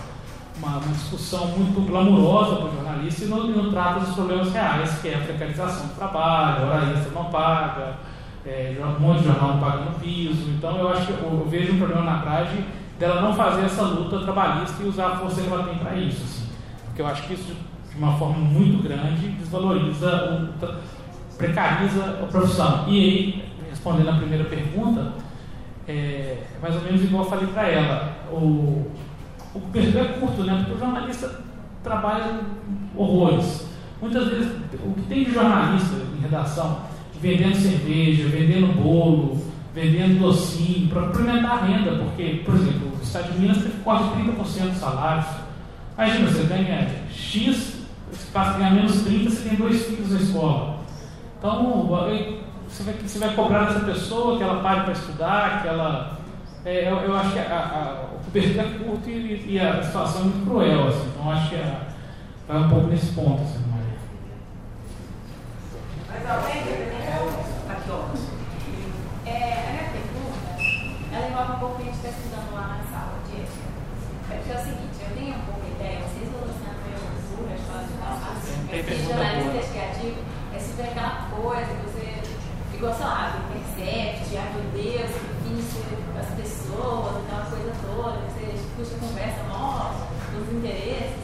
uma, uma discussão muito glamurosa para o jornalista e não, não, trata dos problemas reais, que é a precarização do trabalho, hora extra não paga, é, um monte de jornal não paga no piso. Então eu acho que eu, vejo um problema na praia dela não fazer essa luta trabalhista e usar a força que ela tem para isso. Assim. Porque eu acho que isso, de uma forma muito grande, desvaloriza, o, precariza a profissão. E aí, respondendo a primeira pergunta, é mais ou menos igual eu falei para ela. O, o perfil é curto, né? Porque o jornalista trabalha horrores. Muitas vezes, o que tem de jornalista em redação, vendendo cerveja, vendendo bolo, vendendo docinho, para complementar a renda, porque, por exemplo, o Estado de Minas teve quase 30% dos salários. Imagina, você ganha X, você passa a ganhar menos 30, você tem dois filhos na escola. Então, você vai, você vai cobrar dessa pessoa que ela pare para estudar, que ela. É, eu, eu, acho que a, a, o é curto e, e, a situação é muito cruel, assim, então acho que a, vai um pouco nesse ponto. Assim, Maria. Mais alguém? Aqui, ó. É, a minha pergunta, ela envolve um pouco o que a gente está estudando lá na sala de ética. É porque é o seguinte, eu tenho um pouco de ideia, vocês vão ensinando meio burra, as coisas tal, esse jornalismo investigativo é aquela coisa que você, igual, sei lá, do percept, ai meu Deus, que as pessoas, conversa nossa, dos interesses.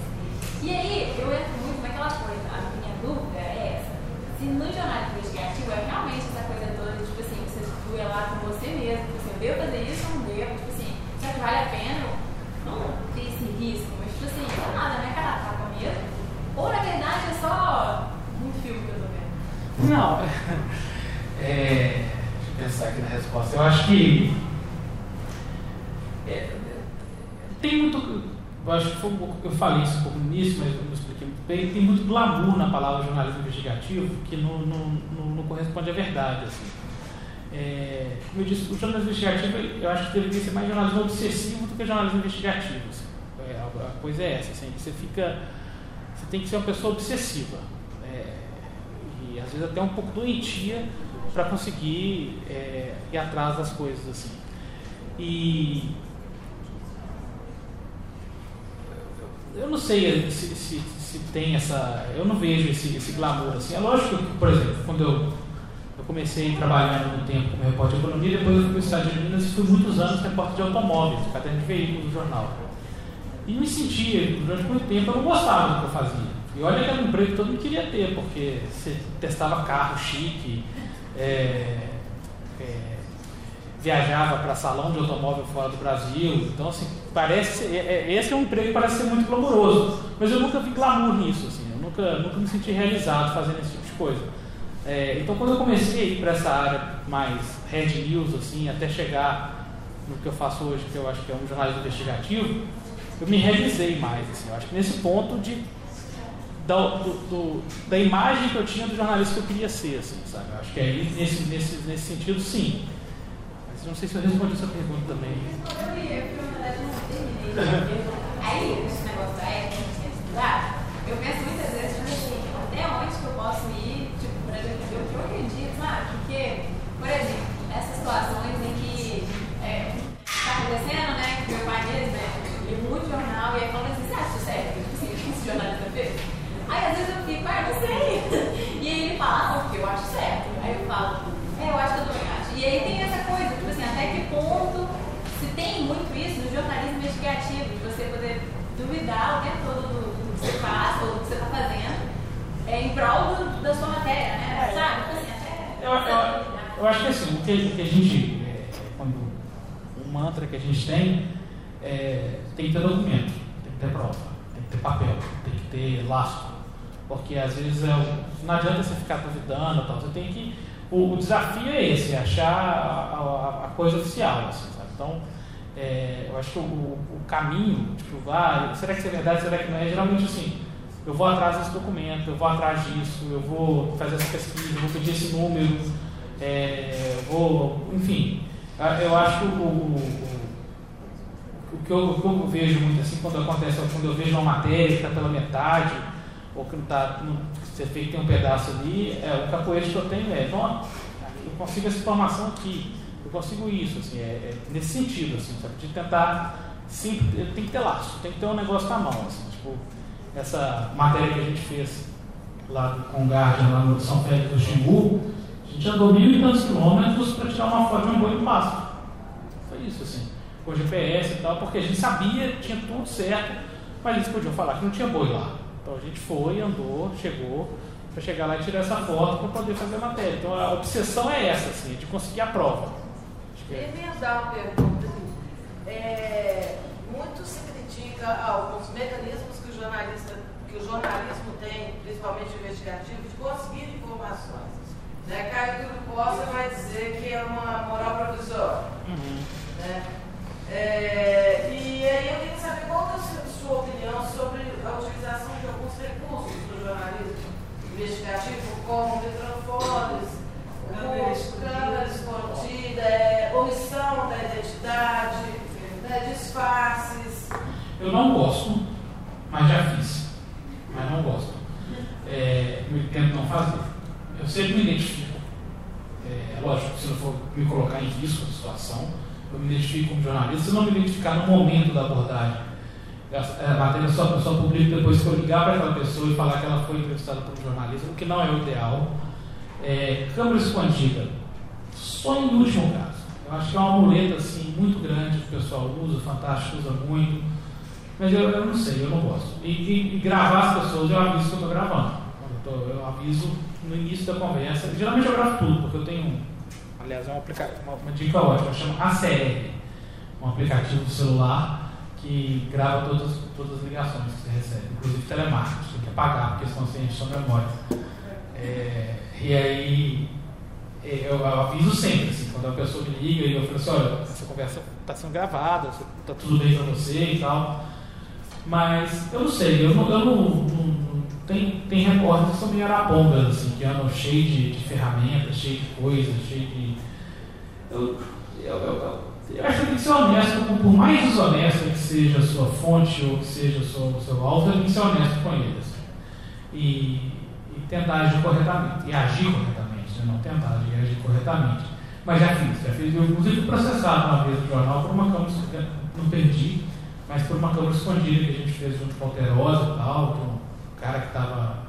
E aí eu entro muito naquela coisa, a minha dúvida é essa. Se no jornalismo investigativo é realmente essa coisa toda, tipo assim, você situa lá com você mesmo, tipo assim, devo fazer isso ou não devo, tipo assim, será que vale a pena? Não tem esse risco, mas tipo assim, não nada, né? cara tá tapa mesmo. Ou na verdade é só um filme que eu tô vendo? Não. É, deixa eu pensar aqui na resposta. Eu acho que. É, tem muito. Eu acho que foi um pouco, eu falei isso um pouco no início, mas eu não expliquei muito bem. Tem muito glamour na palavra jornalismo investigativo que não, não, não, não corresponde à verdade. Assim. É, como eu disse, o jornalismo investigativo eu acho que deveria ser mais jornalismo obsessivo do que jornalismo investigativo. Assim. É, a, coisa é essa, assim, você fica. Você tem que ser uma pessoa obsessiva. É, e às vezes até um pouco doentia para conseguir é, ir atrás das coisas. assim. E eu não sei se, se, se, tem essa. Eu não vejo esse, esse glamour assim. É lógico que, por exemplo, quando eu comecei trabalhando no tempo como repórter de economia, depois eu fui para o Estado de Minas e fui muitos anos repórter de automóveis, caderno de veículos do jornal. E me sentia, durante muito tempo, eu não gostava do que eu fazia. E olha que era um emprego que todo mundo queria ter, porque você testava carro chique, é, é, viajava para salão de automóvel fora do Brasil. Então, assim, parece é, é, esse é um emprego que parece ser muito glamouroso. Mas eu nunca vi glamour nisso, assim, eu nunca, nunca me senti realizado fazendo esse tipo de coisa. É, então, quando eu comecei a ir para essa área mais red news, assim, até chegar no que eu faço hoje, que eu acho que é um jornalismo investigativo, eu me realizei mais. Assim, eu acho que nesse ponto de, da, do, do, da imagem que eu tinha do jornalista que eu queria ser, assim, sabe? Eu acho que aí, nesse, nesse, nesse sentido, sim. Não sei se eu respondi essa pergunta também. Aí, esse negócio da ética, estudar, eu penso muitas vezes, assim, até onde que eu posso ir eu acredito, sabe? Porque, por exemplo, essas situações em que é, acontecendo, né? Que meu pai mesmo, né? Lê muito jornal e aí fala assim, você acha certo? Tipo assim, o que esse jornalista fez? Aí às vezes eu fico, ah, não sei. E aí ele fala, ah, porque eu acho certo. Aí eu falo, é, eu acho que eu também acho. E aí tem essa coisa, tipo assim, até que ponto se tem muito isso no jornalismo investigativo, de você poder duvidar o tempo todo do, do que você faz ou do que você está fazendo é, em prol do, da sua matéria, né? É. Sabe? Então, assim, eu, eu, eu, acho que assim, o que, o que a gente, é, quando um mantra que a gente tem, é, tem que ter documento, tem que ter prova, tem que ter papel, tem que ter lastro. Porque às vezes é, não adianta você ficar duvidando, tal, você tem que. O, o desafio é esse, é achar a, a, a coisa oficial. Assim, então, é, eu acho que o, o, caminho, tipo, ah, será que isso é verdade, será que não é? Geralmente assim, eu vou atrás desse documento, eu vou atrás disso, eu vou fazer essa pesquisa, eu vou pedir esse número, é, vou, enfim, eu acho o, o, o, que eu, o, que eu, vejo muito assim quando acontece, quando eu vejo uma matéria que está pela metade, ou que não está, você que tem um pedaço ali, é, o capoeira que eu tenho é, não, eu consigo essa informação aqui, eu consigo isso, assim, é, é nesse sentido, assim, sabe? de tentar, sim, tem que ter laço, tem que ter um negócio na mão, assim, tipo, essa matéria que a gente fez lá com o Guardian, lá no São Félix do Xingu, a gente andou mil e tantos quilômetros para tirar uma foto de um boi no pasto. Foi isso, assim, com GPS e tal, porque a gente sabia, tinha tudo certo, mas eles podiam falar que não tinha boi lá. Então a gente foi, andou, chegou, para chegar lá e tirar essa foto para poder fazer a matéria. Então a obsessão é essa, assim, de conseguir a prova. É... Eu ia dar uma pergunta. Assim, é, muito se critica alguns mecanismos jornalista, que o jornalismo tem, principalmente investigativo, de conseguir informações. Né? Caio Costa vai dizer que é uma moral provisória. Uhum. Né? É, e aí eu queria saber qual é a sua opinião sobre a utilização de alguns recursos do jornalismo investigativo, como microfones, câmera escondida, é, omissão da identidade, né, disfarces. Eu não gosto mas já fiz. Mas não gosto. É, tento não fazer. Eu sempre me identifico. É, lógico, se eu for me colocar em risco da situação, eu jornalista, se não me identificar no momento da abordagem. A matéria só, só publica depois que eu ligar para aquela pessoa e falar que ela foi entrevistada por um jornalista, o que não é o ideal. É, câmera escondida, só em último caso. Eu acho que é uma muleta assim, muito grande que o pessoal usa, o Fantástico usa muito mas eu, eu não sei, eu não gosto. E, e, e gravar as pessoas, eu aviso que eu estou gravando. Eu, tô, eu, aviso no início da conversa. Geralmente eu gravo tudo, porque eu tenho aliás, é um uma, uma dica ótima, chama ACR, um aplicativo do celular que grava todas, todas as ligações que você recebe, inclusive telemarketing, tem que apagar, porque senão você enche sua memória. É, e aí é, eu aviso sempre, assim, quando a pessoa me liga e eu falo assim, olha, essa conversa está sendo gravada, está tudo bem para você e tal. Mas eu não sei, eu não, eu não, não, tem, tem que são arapongas, assim, que andam cheio de, de ferramentas, cheio de coisas, cheio de. Eu, eu, eu, eu acho que tem que ser honesto, por mais desonesta que seja a sua fonte ou que seja o seu, o seu alvo, tem que ser honesto com eles. E, e tentar agir corretamente, e agir corretamente, né? não tentar agir, agir corretamente. Mas já fiz, já fiz, eu inclusive processado uma vez no jornal por uma câmera, não perdi, mas por uma câmera escondida que a gente fez junto com Alterosa e tal, que um cara que estava.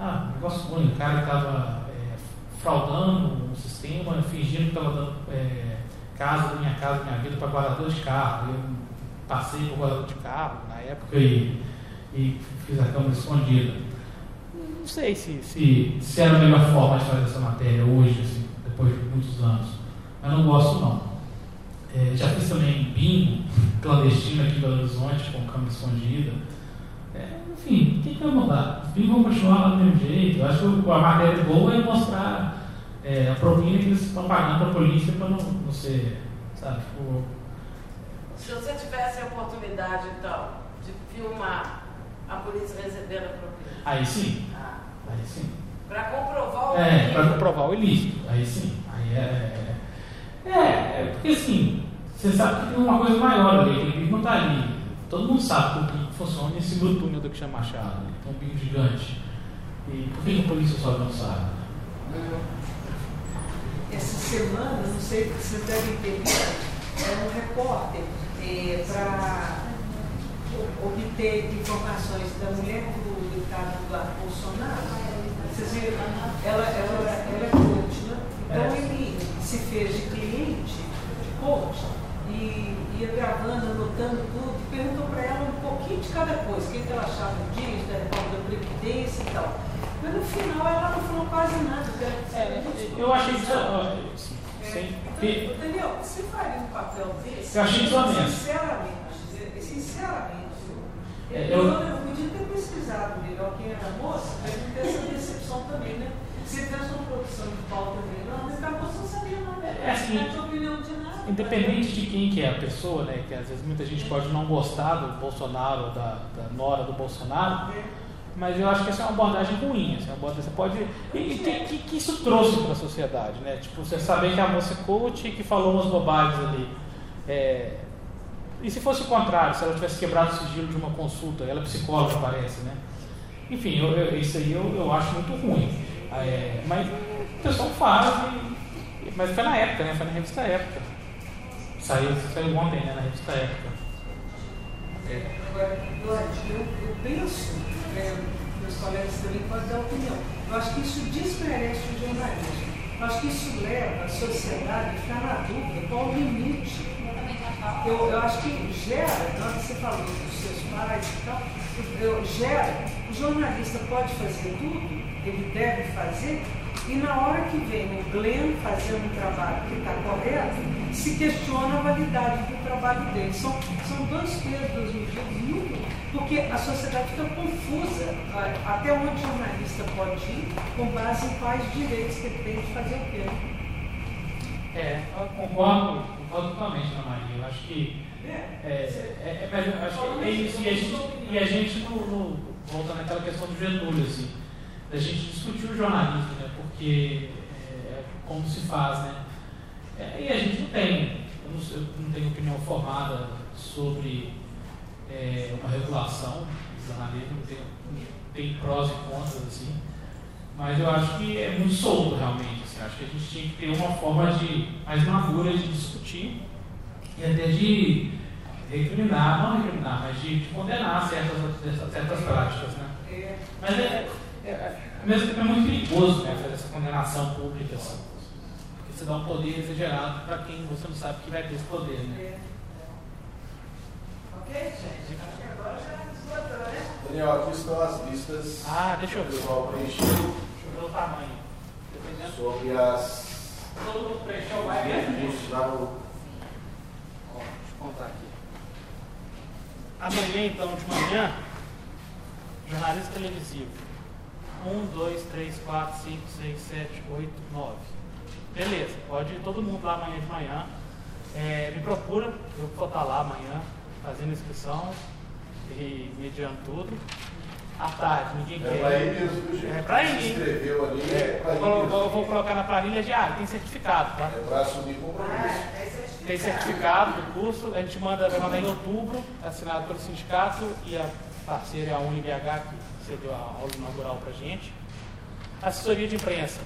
Ah, um negócio ruim, um cara que estava é, fraudando um sistema, fingindo que estava dando é, casa, minha casa, minha vida para guardador de carro. Eu passei por guardador de carro na época e, e fiz a câmera escondida. Não sei se, se, se era a melhor forma de fazer essa matéria hoje, assim, depois de muitos anos, mas não gosto não. É, já fiz também bingo clandestino aqui em Belo Horizonte, com câmera escondida. É, enfim, o que, vai mudar? Os bingos vão continuar do mesmo jeito. Eu acho que a matéria boa é mostrar é, a propina que eles estão pagando para a polícia para não, não ser, sabe, tipo... Se você tivesse a oportunidade, então, de filmar a polícia recebendo a propina. Aí sim. Ah. Aí sim. Para comprovar o É, para comprovar o ilícito. Aí sim. Aí é. É, é porque assim, você sabe que tem uma coisa maior ali, aquele bico não está ali. Todo mundo sabe como que funciona esse túnel do que chama Machado. Tem um bico gigante. E por que a polícia só não sabe? Essa semana, não sei se você deve ter visto, é um repórter é, para obter informações da mulher do deputado Eduardo Bolsonaro. Vocês viram? Ela, ela, ela é coach, né? Então É. ele se fez de cliente, de coach, e ia gravando, anotando tudo, e perguntou para ela um pouquinho de cada coisa, o que que ela achava disso, da reforma da Previdência e tal. Mas no final ela não falou quase nada. ela- É, eu achei que- Daniel, você faria um papel desse? Eu achei desonesto. Sinceramente, sinceramente. É, eu, eu- eu podia ter pesquisado melhor quem era a moça, para não ter essa decepção também, né? Você fez uma produção de pauta melhor, mas a moça não sabia nada. É assim, não tinha opinião de nada. Independente de quem que é a pessoa, né, que às vezes muita gente pode não gostar do Bolsonaro da, da nora do Bolsonaro, mas eu acho que essa é uma abordagem ruim. Essa é uma abordagem, você pode. E, e que, que, isso trouxe para a sociedade, né? Tipo, você saber que a moça é coach que falou umas bobagens ali. É, e se fosse o contrário, se ela tivesse quebrado o sigilo de uma consulta, ela é psicóloga, parece, né? Enfim, eu, eu- isso aí eu, eu acho muito ruim. É, mas o pessoal faz, e, mas foi na época, né? Foi na revista Época. Saiu, saiu ontem, né? Na revista Época. Eu, eu penso, meus colegas também podem dar opinião, eu acho que isso desmerece o jornalismo. Eu acho que isso leva a sociedade a ficar na dúvida qual o limite. Eu, eu acho que gera, na hora que você falou dos seus pais e tal, eu, gera, o jornalista pode fazer tudo, ele deve fazer, e na hora que vem o Glenn fazendo um trabalho que está correto, se questiona a validade do trabalho dele. São, são dois pesos, duas medidas, muito, porque a sociedade fica confusa até onde o jornalista pode ir com base em quais direitos que ele tem de fazer o quê. É, eu concordo, concordo totalmente, Ana Maria. Eu acho que. É, é, é, mas acho que é isso. E a gente, e a gente no, no- voltando àquela questão do Getúlio, assim, da gente discutir o jornalismo, né? Porque é, como se faz, né? É, e a gente não tem, eu não, eu não tenho opinião formada sobre é, uma regulação do jornalismo, não tenho, tem prós e contras, assim. Mas eu acho que é muito solto realmente. Assim. Acho que a gente tinha que ter uma forma de mais madura de discutir e até de recriminar, não recriminar, mas de, de condenar certas, certas práticas. Né? Mas é, é, é, ao mesmo tempo é muito perigoso né, fazer essa condenação pública. Assim. Porque você dá um poder exagerado para quem você não sabe que vai ter esse poder. Né? Ok, gente? Acho que agora já esgotou, né? Daniel, aqui estão as listas Ah, deixa eu que o ver. pessoal preencheu Deixa eu ver o tamanho. Dependendo. sobre as Todo mundo preencheu o. Ó, deixa eu contar aqui. Amanhã, então, de manhã, jornalista televisivo. 1, 2, 3, 4, 5, 6, 7, 8, 9. Beleza, pode ir todo mundo lá amanhã de manhã. É, me procura, eu vou estar lá amanhã fazendo inscrição e mediando tudo. À tarde, ninguém É quer. pra ir mesmo, gente? É pra ir, Se inscreveu ali, é pra Eu ir vou, mesmo. eu vou colocar na planilha diária, tem certificado, tá? É pra assumir compromisso. Tem certificado do curso, a gente manda, vai mandar em outubro, assinado pelo sindicato e a parceira é a UniBH, que cedeu a aula inaugural pra gente. Assessoria de imprensa.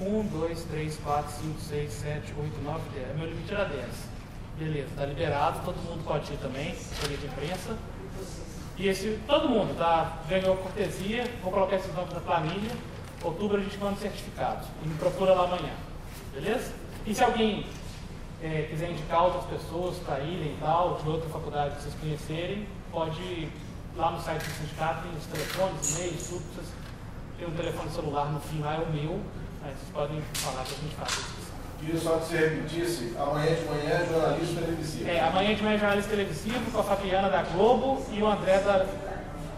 1, 2, 3, 4, 5, 6, 7, 8, 9, 10. Meu limite era 10. Beleza, tá liberado, todo mundo pode ir também, assessoria de imprensa. E esse, todo mundo tá, ganhou cortesia, vou colocar esses nomes na planilha. Outubro a gente manda os certificados. E me procura lá amanhã. Beleza? E se alguém eh, quiser indicar outras pessoas para irem e tal, de outra faculdade que vocês conhecerem, pode lá no site do sindicato, tem os telefones, e-mails, tudo. Vocês, tem um telefone celular no fim lá, é o meu. Aí vocês podem falar que a gente faz inscrição. Queria só que você repetisse, amanhã de manhã é jornalista televisivo. É, amanhã de manhã é jornalista televisivo com a Fabiana da Globo e o André da,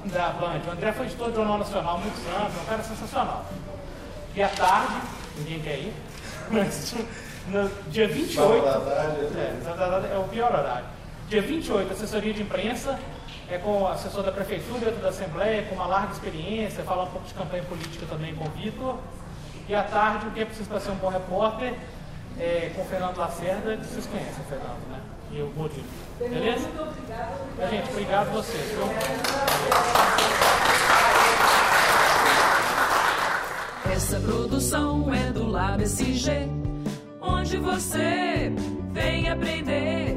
da Band. O André foi editor do Jornal Nacional há muitos anos, é um cara sensacional. E à tarde, ninguém quer ir, mas no dia 28. Sábado à tarde, É, tarde é o pior horário. Dia 28, assessoria de imprensa, é com assessor da prefeitura da Assembleia, com uma larga experiência, falar um pouco de campanha política também com o Vitor. E à tarde, o que é preciso para ser um bom repórter, é, com o Fernando Lacerda, que vocês conhecem o Fernando, né? E o Murilo. Beleza? Muito obrigada. Então, gente, obrigado a vocês. viu? Essa produção é do Lab SG, onde você vem aprender